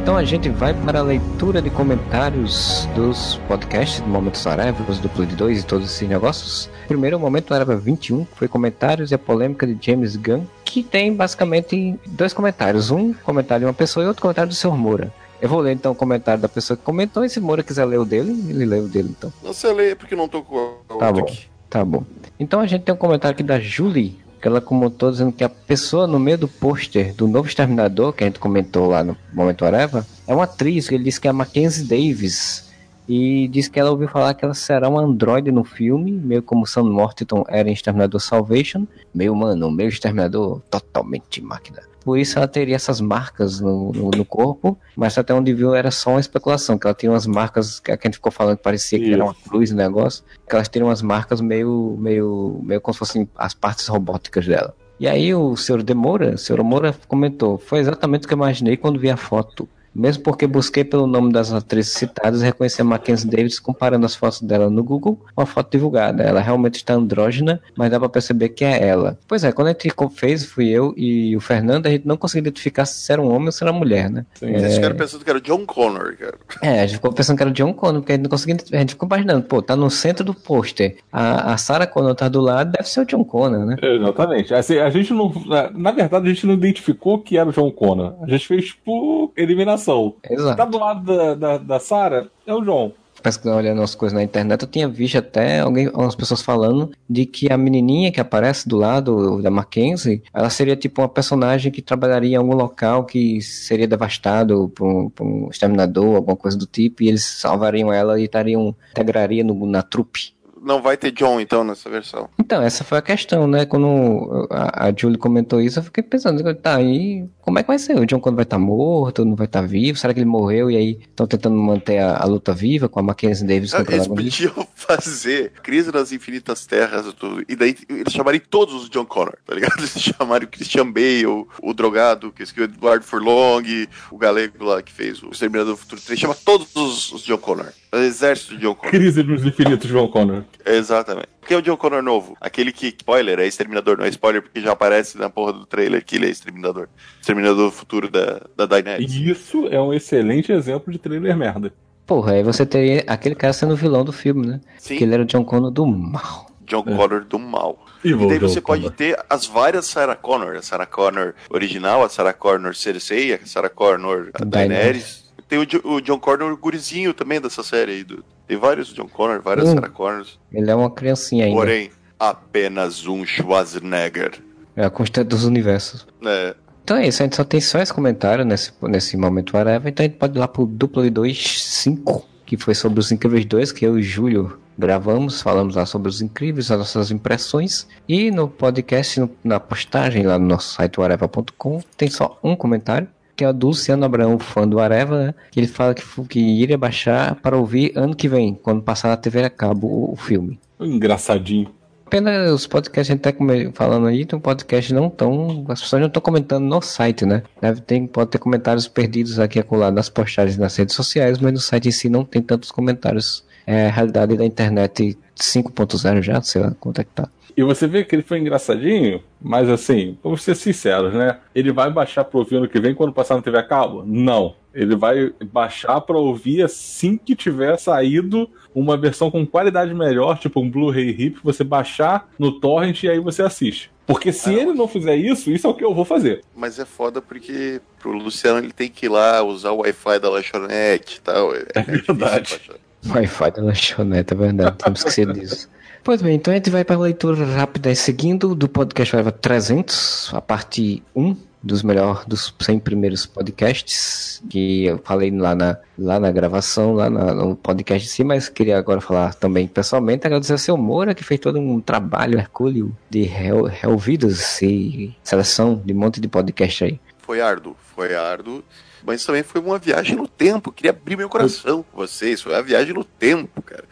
Então a gente vai para a leitura de comentários dos podcasts do Momento Saraiva, do Play 2 e todos esses negócios. Primeiro, o Momento Saraiva 21, que foi comentários e a polêmica de James Gunn, que tem basicamente dois comentários. Um comentário de uma pessoa e outro comentário do Sr. Moura. Eu vou ler então o comentário da pessoa que comentou, e se Moura quiser ler o dele, ele lê o dele então. Não sei ler porque não tô com a Tá bom. aqui. Tá bom. Então a gente tem um comentário aqui da Julie, que ela comentou dizendo que a pessoa no meio do pôster do novo Exterminador, que a gente comentou lá no Momento Areva, é uma atriz, que ele disse que é a Mackenzie Davis. E diz que ela ouviu falar que ela será um androide no filme, meio como Sam Morton era em Exterminador Salvation. Meu mano, meu Exterminador totalmente máquina. Por isso ela teria essas marcas no, no, no corpo, mas até onde viu era só uma especulação, que ela tinha umas marcas que a gente ficou falando que parecia que era uma cruz o negócio, que elas teriam umas marcas meio, meio, meio como se fossem as partes robóticas dela. E aí o senhor Demora, o senhor Moura comentou, foi exatamente o que eu imaginei quando vi a foto. Mesmo porque busquei pelo nome das atrizes citadas e reconheci a Mackenzie Davis comparando as fotos dela no Google com a foto divulgada. Ela realmente está andrógena, mas dá pra perceber que é ela. Pois é, quando a gente fez, fui eu e o Fernando, a gente não conseguiu identificar se era um homem ou se era uma mulher, né? Sim. Eles ficaram pensando que era o John Connor, cara. É, a gente ficou pensando que era o John Connor, porque a gente não conseguia. A gente ficou imaginando, pô, tá no centro do pôster. A, a Sarah Connor tá do lado, deve ser o John Connor, né? Exatamente. Assim, a gente não. na- Na verdade, a gente não identificou que era o John Connor. A gente fez por eliminação. Exato. Tá do lado da, da, da Sarah, é o John. pesquisando, olhando as coisas na internet, eu tinha visto até alguém, algumas pessoas falando de que a menininha que aparece do lado da Mackenzie, ela seria tipo uma personagem que trabalharia em algum local que seria devastado por um, por um exterminador, alguma coisa do tipo, e eles salvariam ela e estariam, integrariam no, na trupe. Não vai ter John, então, nessa versão. Então, essa foi a questão, né? Quando a, a Julie comentou isso, eu fiquei pensando, tá aí, como é que vai ser? O John quando vai estar morto, não vai estar vivo? Será que ele morreu e aí estão tentando manter a, a luta viva com a Mackenzie Davis como Ah, Eles podiam (laughs) fazer Crise nas Infinitas Terras tudo, e daí eles chamarem todos os John Connor, tá ligado? (laughs) Eles chamaram o Christian Bale, o, o drogado, que escreveu Edward Furlong, o galego lá que fez o Exterminador do Futuro 3, chama todos os, os John Connor. O exército de John Connor. Crise nos infinitos, John Connor. Exatamente. Quem é o John Connor novo? Aquele que, spoiler, é exterminador, não é spoiler porque já aparece na porra do trailer que ele é exterminador. Exterminador do futuro da, da Daenerys. E isso é um excelente exemplo de trailer merda. Porra, aí você teria aquele cara sendo o vilão do filme, né? Sim, Que ele era o John Connor do mal. John É. Connor do mal. E, e daí você pode ter as várias Sarah Connor. A Sarah Connor original, a Sarah Connor Cersei, a Sarah Connor a Daenerys. Tem o, o, John Connor gurizinho também dessa série aí. Do, tem vários John Connor, várias hum, Sarah Connors. Ele é uma criancinha ainda. Porém, apenas um Schwarzenegger. É a constante dos universos. É. Então é isso, a gente só tem só esse comentário nesse, nesse momento whatever, então a gente pode ir lá pro duplo de 2, 5, que foi sobre os Incríveis 2, que eu e o Júlio gravamos, falamos lá sobre os Incríveis, as nossas impressões, e no podcast, no, na postagem lá no nosso site whatever.com, tem só um comentário, que é o do Luciano Abraão, fã do Areva, né? Que ele fala que, que iria baixar para ouvir ano que vem, quando passar na TV a cabo o, o filme. Engraçadinho. Pena os podcasts, a gente tá falando aí, tem um podcast não tão. As pessoas não estão comentando no site, né? Deve ter, pode ter comentários perdidos aqui acolá nas postagens nas redes sociais, mas no site em si não tem tantos comentários. É a realidade da internet 5.0 já, sei lá quanto é que tá. E você vê que ele foi engraçadinho, mas assim, vamos ser sinceros, né? Ele vai baixar pro ouvir ano que vem quando passar na TV a cabo? Não. Ele vai baixar para ouvir assim que tiver saído uma versão com qualidade melhor, tipo um Blu-ray RIP, você baixar no torrent e aí você assiste. Porque se é, ele não fizer isso, isso é o que eu vou fazer. Mas é foda porque pro Luciano ele tem que ir lá usar o Wi-Fi da lanchonete e tal. É, é verdade. Wi-Fi da lanchonete, é verdade, temos que ser disso. Pois bem, então a gente vai para a leitura rápida seguindo do podcast Eva 300, a parte 1 dos melhores, dos 100 primeiros podcasts, que eu falei lá na, lá na gravação, lá na, no podcast em si, mas queria agora falar também pessoalmente, agradecer ao seu Moura, que fez todo um trabalho hercúleo de reouvidos e seleção de um monte de podcast aí. Foi árduo, foi árduo mas também foi uma viagem no tempo. Queria abrir meu coração com vocês. Foi uma viagem no tempo, cara.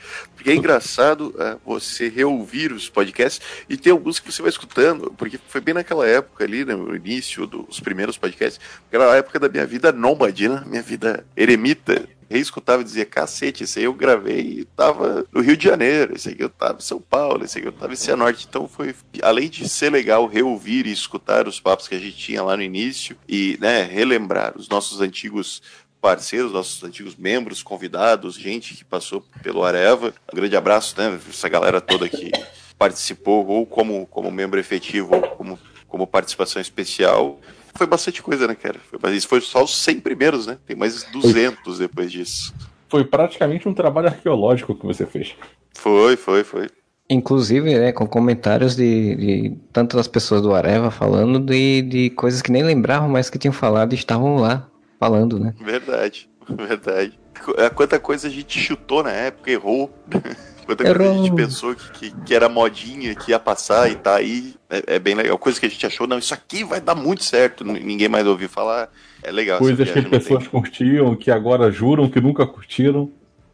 É engraçado é, você reouvir os podcasts e ter alguns que você vai escutando, porque foi bem naquela época ali, né, no início dos primeiros podcasts, aquela época da minha vida nômade, né, minha vida eremita reescutava e dizia, cacete, esse aí eu gravei e tava no Rio de Janeiro, esse aqui eu tava em São Paulo, esse aqui eu tava em Cianorte. Então foi, além de ser legal reouvir e escutar os papos que a gente tinha lá no início e, né, relembrar os nossos antigos parceiros, nossos antigos membros, convidados, gente que passou pelo Areva. Um grande abraço, né, essa galera toda que participou ou como, como membro efetivo ou como, como participação especial foi bastante coisa, né, cara? Foi, isso foi só os 100 primeiros, né? Tem mais 200 depois disso. Foi praticamente um trabalho arqueológico que você fez. Foi, foi, foi. Inclusive, né, com comentários de, de tanto das pessoas do Areva falando de, de coisas que nem lembravam, mas que tinham falado e estavam lá falando, né? Verdade, (laughs) verdade. Quanta coisa a gente chutou na época, errou. (laughs) Quanta coisa a gente pensou que, que, que, era modinha, que ia passar e tá aí. É, é, bem legal. Coisa que a gente achou, não, isso aqui vai dar muito certo. Ninguém mais ouviu falar. É legal. Coisas que as pessoas tem... curtiam, que agora juram que nunca curtiram.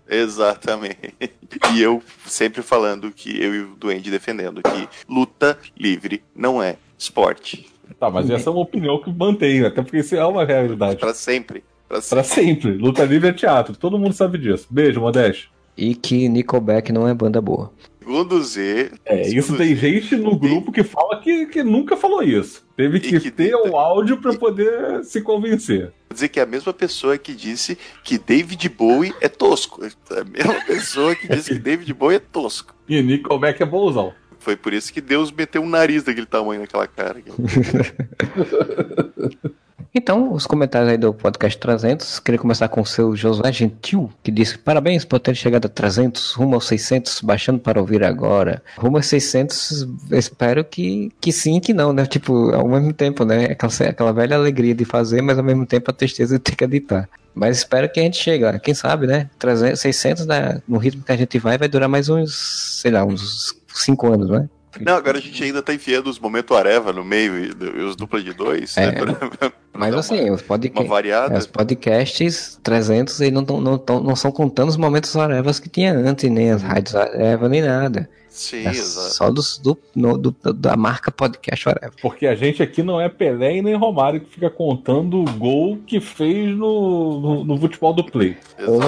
Exatamente. (laughs) E eu sempre falando que eu e o Duende defendendo que luta livre não é esporte. Tá, mas essa é uma opinião que mantenho, até porque isso é uma realidade. Para sempre. Pra sempre. Pra sempre. Luta livre é teatro, todo mundo sabe disso. Beijo, Modeste e que Nickelback não é banda boa. Segundo Z. É, segundo isso tem gente no grupo que fala que, que nunca falou isso. Teve que, que ter o áudio para poder se convencer. Vou dizer que é a mesma pessoa que disse que David Bowie é tosco. É a mesma pessoa que disse que (laughs) David Bowie é tosco. E Nickelback é bonzão. Foi por isso que Deus meteu um nariz daquele tamanho naquela cara. (laughs) Então, os comentários aí do podcast 300. Queria começar com o seu Josué Gentil, que disse: Parabéns por ter chegado a 300, rumo aos 600, baixando para ouvir agora. Rumo aos 600, espero que, que sim que não, né? Tipo, ao mesmo tempo, né? Aquela, aquela velha alegria de fazer, mas ao mesmo tempo a tristeza de ter que editar. Mas espero que a gente chegue lá. Quem sabe, né? 300, 600, né? no ritmo que a gente vai, vai durar mais uns, sei lá, uns 5 anos, né? Não, agora a gente ainda tá enfiando os momentos Areva no meio e, os duplas de dois. É, né? (laughs) mas assim, uma, os, podca é, os podcasts 300 eles não, tão, não, tão, não são contando os momentos Arevas que tinha antes, nem as rádios Areva, nem nada. Sim, é exato. Só dos, do, no, do, da marca podcast Areva. Porque a gente aqui não é Pelé e nem Romário que fica contando o gol que fez no, no, no futebol do Play. Ou,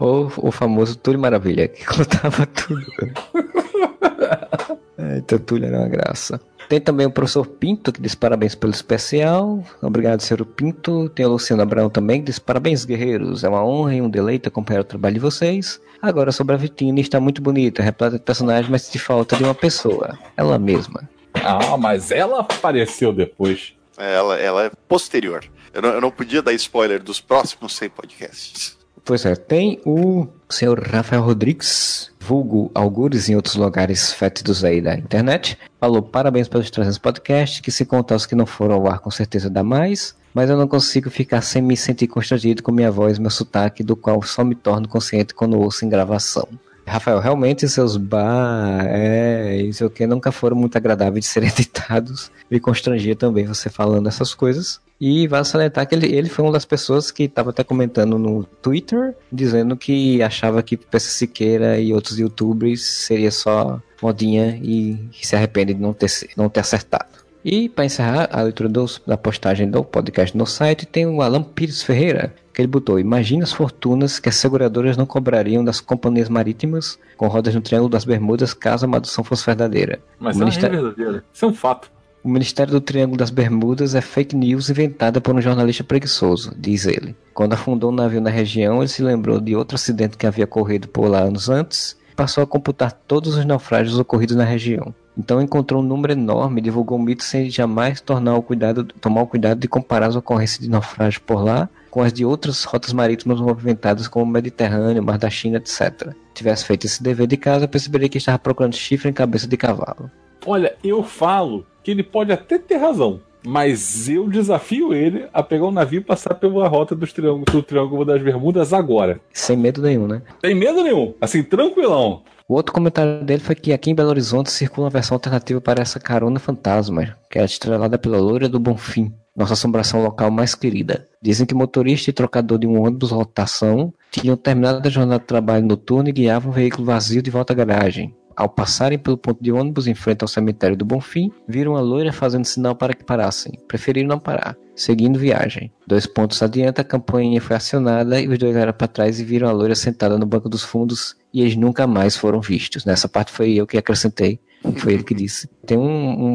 ou o famoso Túlio Maravilha, que (laughs) contava tudo. (laughs) É, Túlio era uma graça. Tem também o professor Pinto, que diz parabéns pelo especial. Obrigado, senhor Pinto. Tem o Luciano Abraão também, que diz parabéns, guerreiros. É uma honra e um deleite acompanhar o trabalho de vocês. Agora sobre a Vitina, está muito bonita, repleta de personagens, mas te falta de uma pessoa. Ela mesma. Ah, mas ela apareceu depois. É, ela, ela é posterior. Eu não, eu não podia dar spoiler dos próximos 100 podcasts. Pois é, tem o senhor Rafael Rodrigues, vulgo algures em outros lugares fétidos aí da internet. Falou parabéns pelos 300 podcasts, que se contar os que não foram ao ar com certeza dá mais. Mas eu não consigo ficar sem me sentir constrangido com minha voz, meu sotaque, do qual só me torno consciente quando ouço em gravação. Rafael, realmente seus bar, é, isso o que nunca foram muito agradáveis de serem (laughs) editados. Me constrangia também você falando essas coisas. E vale salientar que ele, ele foi uma das pessoas que estava até comentando no Twitter, dizendo que achava que PC Siqueira e outros youtubers seria só modinha e se arrepende de não ter, não ter acertado. E para encerrar a leitura dos, da postagem do podcast no site, tem o Alan Pires Ferreira, que ele botou: Imagina as fortunas que as seguradoras não cobrariam das companhias marítimas com rodas no Triângulo das Bermudas caso a maldição fosse verdadeira. Mas o ela Ministério... é verdadeira. Isso é um fato. O Ministério do Triângulo das Bermudas é fake news inventada por um jornalista preguiçoso, diz ele. Quando afundou um navio na região, ele se lembrou de outro acidente que havia ocorrido por lá anos antes passou a computar todos os naufrágios ocorridos na região. Então encontrou um número enorme, divulgou o mito sem jamais tornar o cuidado, tomar o cuidado de comparar as ocorrências de naufrágio por lá com as de outras rotas marítimas movimentadas como o Mediterrâneo, Mar da China, etc. Tivesse feito esse dever de casa, perceberia que estava procurando chifre em cabeça de cavalo. Olha, eu falo que ele pode até ter razão, mas eu desafio ele a pegar um navio e passar pela rota dos triângulo, do Triângulo das Bermudas agora. Sem medo nenhum, né? Tem medo nenhum, assim, tranquilão. O outro comentário dele foi que aqui em Belo Horizonte circula uma versão alternativa para essa carona fantasma, que é estrelada pela loira do Bonfim, nossa assombração local mais querida. Dizem que motorista e trocador de um ônibus lotação tinham terminado a jornada de trabalho noturno e guiavam um veículo vazio de volta à garagem. Ao passarem pelo ponto de ônibus em frente ao cemitério do Bonfim, viram a loira fazendo sinal para que parassem. Preferiram não parar, seguindo viagem. Dois pontos adiante, a campanha foi acionada e os dois olharam para trás e viram a loira sentada no banco dos fundos e eles nunca mais foram vistos. Nessa parte foi eu que acrescentei. Foi ele que disse. Tem um,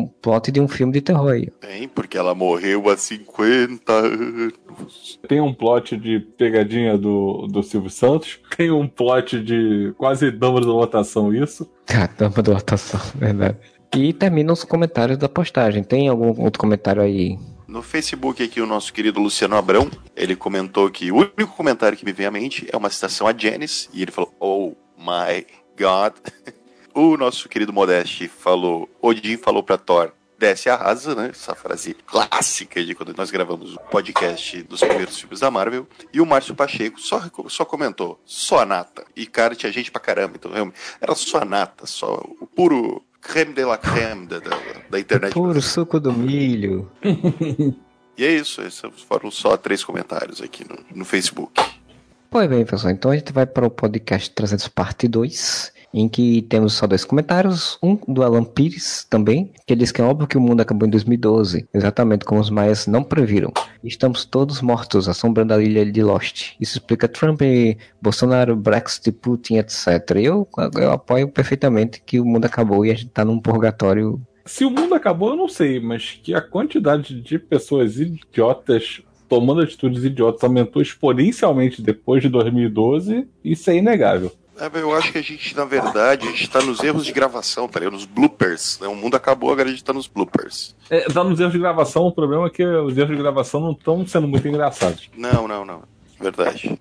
um plot de um filme de terror aí. Tem, porque ela morreu há 50 anos. Tem um plot de pegadinha do, do Silvio Santos. Tem um plot de quase dama da lotação isso. (laughs) Ah, dama da lotação, verdade. E termina os comentários da postagem. Tem algum outro comentário aí? No Facebook aqui, o nosso querido Luciano Abrão, ele comentou que o único comentário que me vem à mente é uma citação a Janice, e ele falou, oh my god. (laughs) O nosso querido Modeste falou, Odin falou pra Thor, desce a arrasa, né? Essa frase clássica de quando nós gravamos o podcast dos primeiros filmes da Marvel. E o Márcio Pacheco só, só comentou, só a nata. E cara, tinha gente pra caramba, então realmente, era só a nata, só o puro creme de la creme da, da, da internet. Puro suco do milho. (laughs) e é isso, esses foram só três comentários aqui no, no Facebook. Pois bem, pessoal, então a gente vai para o podcast 300 parte 2 em que temos só dois comentários, um do Alan Pires também, que diz que é óbvio que o mundo acabou em 2012, exatamente como os maias não previram. Estamos todos mortos, assombrando a ilha de Lost. Isso explica Trump, Bolsonaro, Brexit, Putin, etc. Eu, eu apoio perfeitamente que o mundo acabou e a gente está num purgatório. Se o mundo acabou, eu não sei, mas que a quantidade de pessoas idiotas tomando atitudes idiotas aumentou exponencialmente depois de 2012, isso é inegável. É, eu acho que a gente, na verdade, a gente tá nos erros de gravação, tá ligado? Nos bloopers. Né? O mundo acabou, agora a gente tá nos bloopers. É, tá nos erros de gravação, o problema é que os erros de gravação não estão sendo muito engraçados. Não, não, não. Verdade.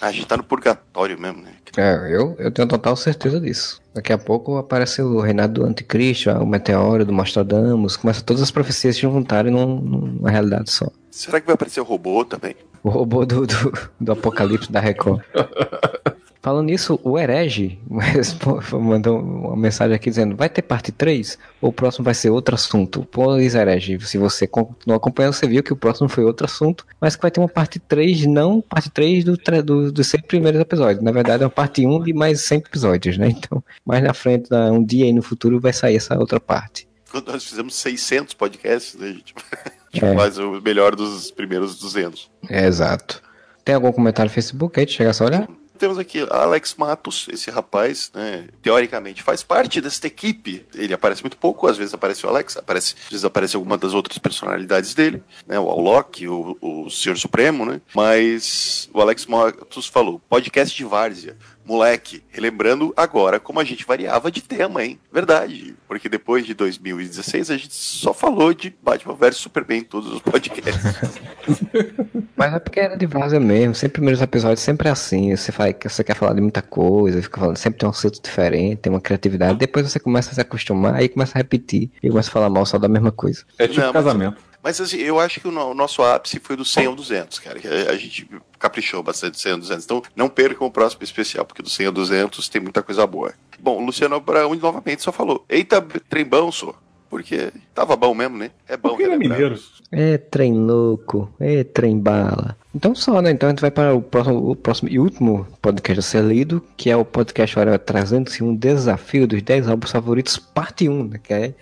A gente tá no purgatório mesmo, né? É, eu, eu tenho total certeza disso. Daqui a pouco aparece o reinado do anticristo, o meteoro do Nostradamus, começa todas as profecias se juntarem num, numa realidade só. Será que vai aparecer o robô também? O robô do, do, do apocalipse da Record. (laughs) Falando nisso, o Herege (laughs) mandou uma mensagem aqui dizendo: vai ter parte 3? Ou o próximo vai ser outro assunto? Pois, Herege, se você não acompanhou, você viu que o próximo foi outro assunto, mas que vai ter uma parte 3, não parte 3 do, do, dos 100 primeiros episódios. Na verdade, é uma parte 1 de mais 100 episódios, né? Então, mais na frente, um dia aí no futuro, vai sair essa outra parte. Quando nós fizemos 600 podcasts, né, gente? A (laughs) gente é. faz o melhor dos primeiros 200. É, exato. Tem algum comentário no Facebook aí? Chega só olhar? Temos aqui Alex Matos, esse rapaz, né, teoricamente faz parte desta equipe. Ele aparece muito pouco, às vezes aparece o Alex, aparece, às vezes aparece alguma das outras personalidades dele, né, o Alok, o, o Senhor Supremo, né? Mas o Alex Matos falou, podcast de várzea. Moleque, relembrando agora como a gente variava de tema, hein? Verdade. Porque depois de 2016 a gente só falou de Batman vs Superman em todos os podcasts. (laughs) Mas é porque era de vaza mesmo. Sempre primeiros episódios sempre é assim. Você, fala, você quer falar de muita coisa, fica falando, sempre tem um assunto diferente, tem uma criatividade. Depois você começa a se acostumar, aí começa a repetir e começa a falar mal só da mesma coisa. É tipo Não, casamento. Mas assim, eu acho que o, no- o nosso ápice foi do 100 ao 200, cara. A, a gente caprichou bastante do 100 ao 200. Então não percam o próximo especial, porque do 100 ao 200 tem muita coisa boa. Bom, o Luciano Abraão novamente só falou: Eita, trembão, só. Porque tava bom mesmo, né? É bom Porque ele é relembrar. mineiro. É trem louco, é trem bala. Então só, né? Então a gente vai para o próximo, o próximo e último podcast a ser lido, que é o podcast Hora 301 Desafio dos 10 álbuns favoritos, parte 1, né? Que é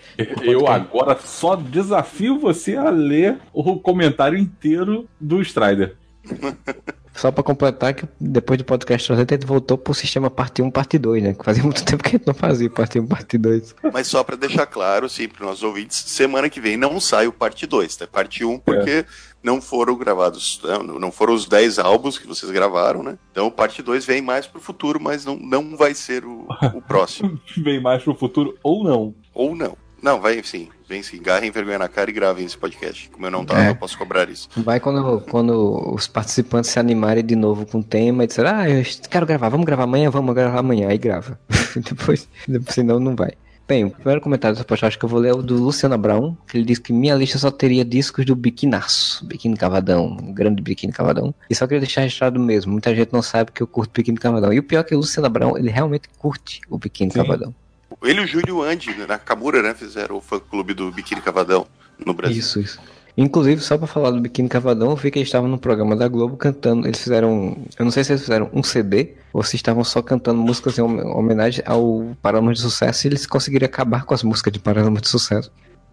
Eu agora só desafio você a ler o comentário inteiro do Strider. (laughs) Só pra completar que depois do podcast 300 a gente voltou pro sistema parte 1, parte 2, né? Que fazia muito (laughs) tempo que a gente não fazia parte 1, parte 2. Mas só pra deixar claro, sim, para nossos ouvintes, semana que vem não sai o parte 2, tá? Parte 1, porque não foram gravados, não não foram os 10 álbuns que vocês gravaram, né? Então o parte 2 vem mais pro futuro, mas não, não vai ser o, o próximo. (laughs) Vem mais pro futuro ou não. Ou não. Não, vai sim. Vem sim. Garrem vergonha na cara e gravem esse podcast. Como eu não tava, É. eu posso cobrar isso. Vai quando, quando os participantes se animarem de novo com o tema e disserem, ah, eu quero gravar, vamos gravar amanhã, vamos gravar amanhã, aí grava. (laughs) depois, depois, senão não vai. Bem, o primeiro comentário dessa postagem que eu vou ler é o do Luciano Brown, que ele diz que minha lista só teria discos do Biquinaço, Biquíni Cavadão, um grande Biquíni Cavadão. E só queria deixar registrado mesmo, muita gente não sabe que eu curto Biquíni Cavadão. E o pior é que o Luciano Brown, ele realmente curte o Biquíni. Cavadão. Ele e o Júlio Andy, né, na Kamura, né? Fizeram o fã clube do Biquíni Cavadão no Brasil. Isso, isso. Inclusive, só pra falar do Biquíni Cavadão, eu vi que eles estavam no programa da Globo cantando. Eles fizeram. Eu não sei se eles fizeram um CD ou se estavam só cantando músicas em hom- homenagem ao Paralamas de Sucesso e eles conseguiriam acabar com as músicas de Paralamas de Sucesso.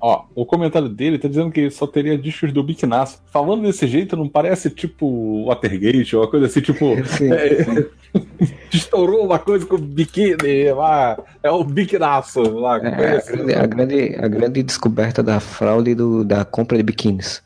Ó, o comentário dele tá dizendo que só teria discos do Biquinaço. Falando desse jeito, não parece tipo Watergate ou uma coisa assim, tipo. (laughs) Sim. é, (laughs) estourou uma coisa com o biquíni lá. É o Biquinaço lá. É, a, assim. grande, a, grande, a grande descoberta da fraude do, da compra de biquínis.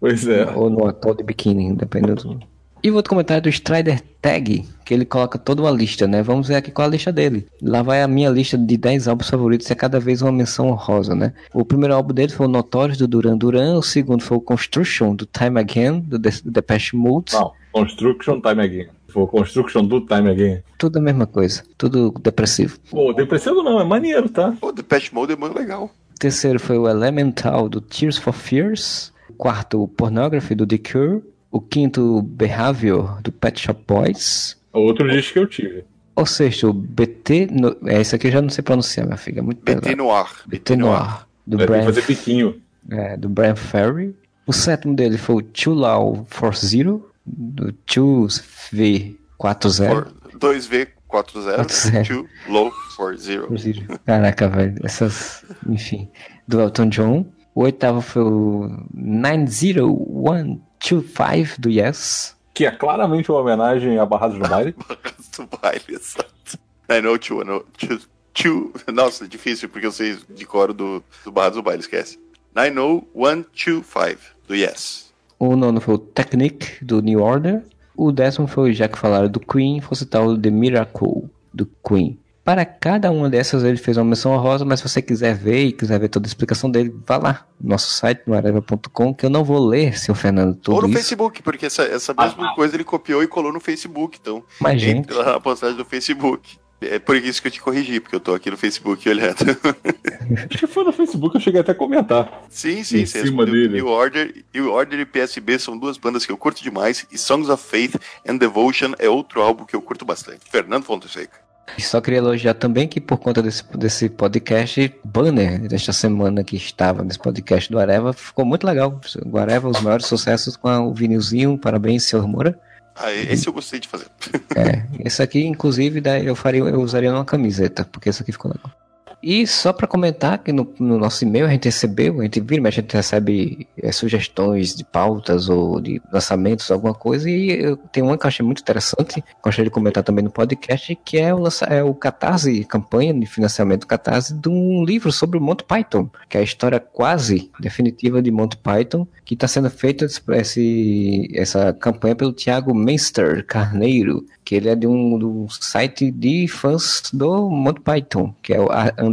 Pois é. Ou no ator de biquíni, dependendo do. E o outro comentário do Strider Tag, que ele coloca toda uma lista, né? Vamos ver aqui qual é a lista dele. Lá vai a minha lista de 10 álbuns favoritos e é cada vez uma menção honrosa, né? O primeiro álbum dele foi o Notorious do Duran Duran, o segundo foi o Construction do Time Again, do The- Depeche Mode. Não, Construction Time Again. For Construction do Time Again. Tudo a mesma coisa, tudo depressivo. Pô, depressivo não, é maneiro, tá? Pô, The Patch Mode é muito legal. O terceiro foi o Elemental do Tears for Fears. O quarto, o Pornography do The Cure. O quinto, Behavior do Pet Shop Boys. Outro disco que eu tive. O sexto, BT. No... É, isso aqui eu já não sei pronunciar, minha filha. É muito BT pesado. Noir. BT Noir. Do que Brian, fazer piquinho. é, do Brian Ferry. O sétimo dele foi o Too Low for Zero. Do 2V40. For- 2V40, 40. 2 Low for Zero. Caraca, velho. Essas. Enfim. Do Elton John. O oitavo foi o 90125 do Yes. Que é claramente uma homenagem a Barrados do Baile. (laughs) do baile, exato. I know two, I know two, two. Nossa, difícil, porque eu sei de coro do, do Barrados do Baile, esquece. 90125 do Yes. O nono foi o Technique do New Order. O décimo foi o já que falaram do Queen, fosse tal The Miracle do Queen. Para cada uma dessas ele fez uma menção honrosa, mas se você quiser ver e quiser ver toda a explicação dele, vá lá no nosso site, no areva.com, que eu não vou ler, seu Fernando, tudo Ou no isso. Facebook, porque essa, essa mesma coisa ele copiou e colou no Facebook. Então, Mas, gente, entre lá na postagem do Facebook. É por isso que eu te corrigi, porque eu tô aqui no Facebook olhando. Acho que foi no Facebook, eu cheguei até a comentar. sim, sim, Em você cima dele. New Order, New Order e PSB são duas bandas que eu curto demais. E Songs of Faith and Devotion é outro álbum que eu curto bastante. Fernando Fonseca. Só queria elogiar também que por conta desse, desse podcast, banner desta semana que estava nesse podcast do Areva, ficou muito legal. O Areva, os maiores sucessos com o vinilzinho, parabéns, senhor Moura. Ah, esse eu gostei de fazer. É, esse aqui, inclusive, eu faria, eu usaria numa camiseta, porque esse aqui ficou legal. E só para comentar que no, no, nosso e-mail a gente recebeu, a gente vira, mas a gente recebe é, sugestões de pautas ou de lançamentos, alguma coisa, e eu tenho uma que eu achei muito interessante, gostaria de comentar também no podcast, que é o, lança, é o Catarse, campanha de financiamento do Catarse, de um livro sobre o Monty Python, que é a história quase definitiva de Monty Python, que está sendo feita esse, essa campanha pelo Thiago Menster Carneiro, que ele é de um do site de fãs do Monty Python, que é o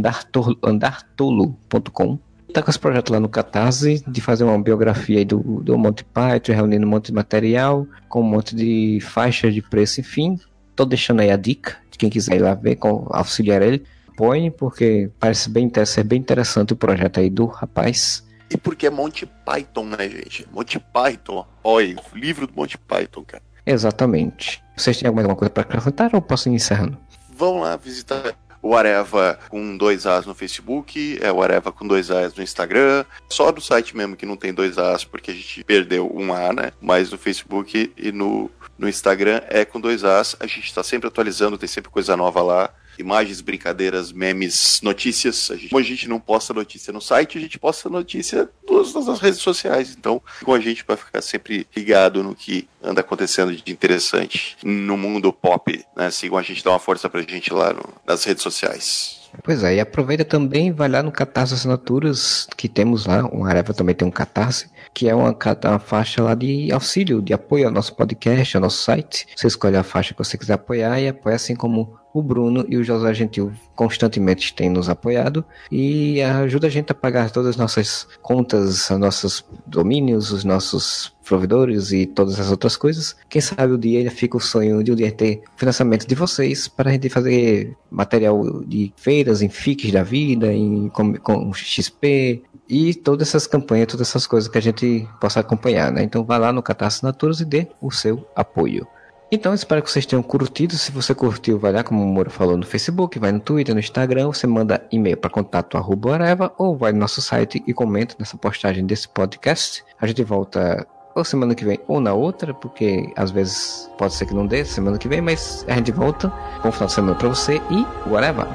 andartolo.com. Está com esse projeto lá no Catarse de fazer uma biografia do, do Monty Python, reunindo um monte de material, com um monte de faixas de preço, enfim. Tô deixando aí a dica de quem quiser ir lá ver, com, auxiliar ele. Põe, porque parece bem, ser bem interessante o projeto aí do rapaz. E porque é Monty Python, né, gente? Monty Python. Olha, o livro do Monty Python, cara. Exatamente. Vocês têm alguma coisa para acrescentar ou posso ir encerrando? Vão lá visitar o Areva com dois As no Facebook, é o Areva com dois As no Instagram. Só no site mesmo que não tem dois As, porque a gente perdeu um A, né? Mas no Facebook e no, no Instagram é com dois As. A gente está sempre atualizando, tem sempre coisa nova lá imagens, brincadeiras, memes, notícias. A gente, como a gente não posta notícia no site, a gente posta notícia nas nossas redes sociais. Então, com a gente para ficar sempre ligado no que anda acontecendo de interessante no mundo pop, né? Sigam a gente, dá uma força pra gente lá no, nas redes sociais. Pois é, e aproveita também, vai lá no Catarse Assinaturas, que temos lá, o Areva também tem um Catarse, que é uma, uma faixa lá de auxílio, de apoio ao nosso podcast, ao nosso site. Você escolhe a faixa que você quiser apoiar e apoia assim como o Bruno e o José Gentil constantemente têm nos apoiado e ajuda a gente a pagar todas as nossas contas, os nossos domínios, os nossos provedores e todas as outras coisas. Quem sabe o dia fica o sonho de um dia ter financiamento de vocês para a gente fazer material de feiras, em FICs da vida, em com, com XP, e todas essas campanhas, todas essas coisas que a gente possa acompanhar, né? Então vá lá no Catar Assinaturas e dê o seu apoio. Então espero que vocês tenham curtido. Se você curtiu, vai lá, como o Moro falou, no Facebook, vai no Twitter, no Instagram, você manda e-mail para contato arroba ou vai no nosso site e comenta nessa postagem desse podcast. A gente volta ou semana que vem ou na outra, porque às vezes pode ser que não dê semana que vem, mas a gente volta. Bom final de semana para você e whatever.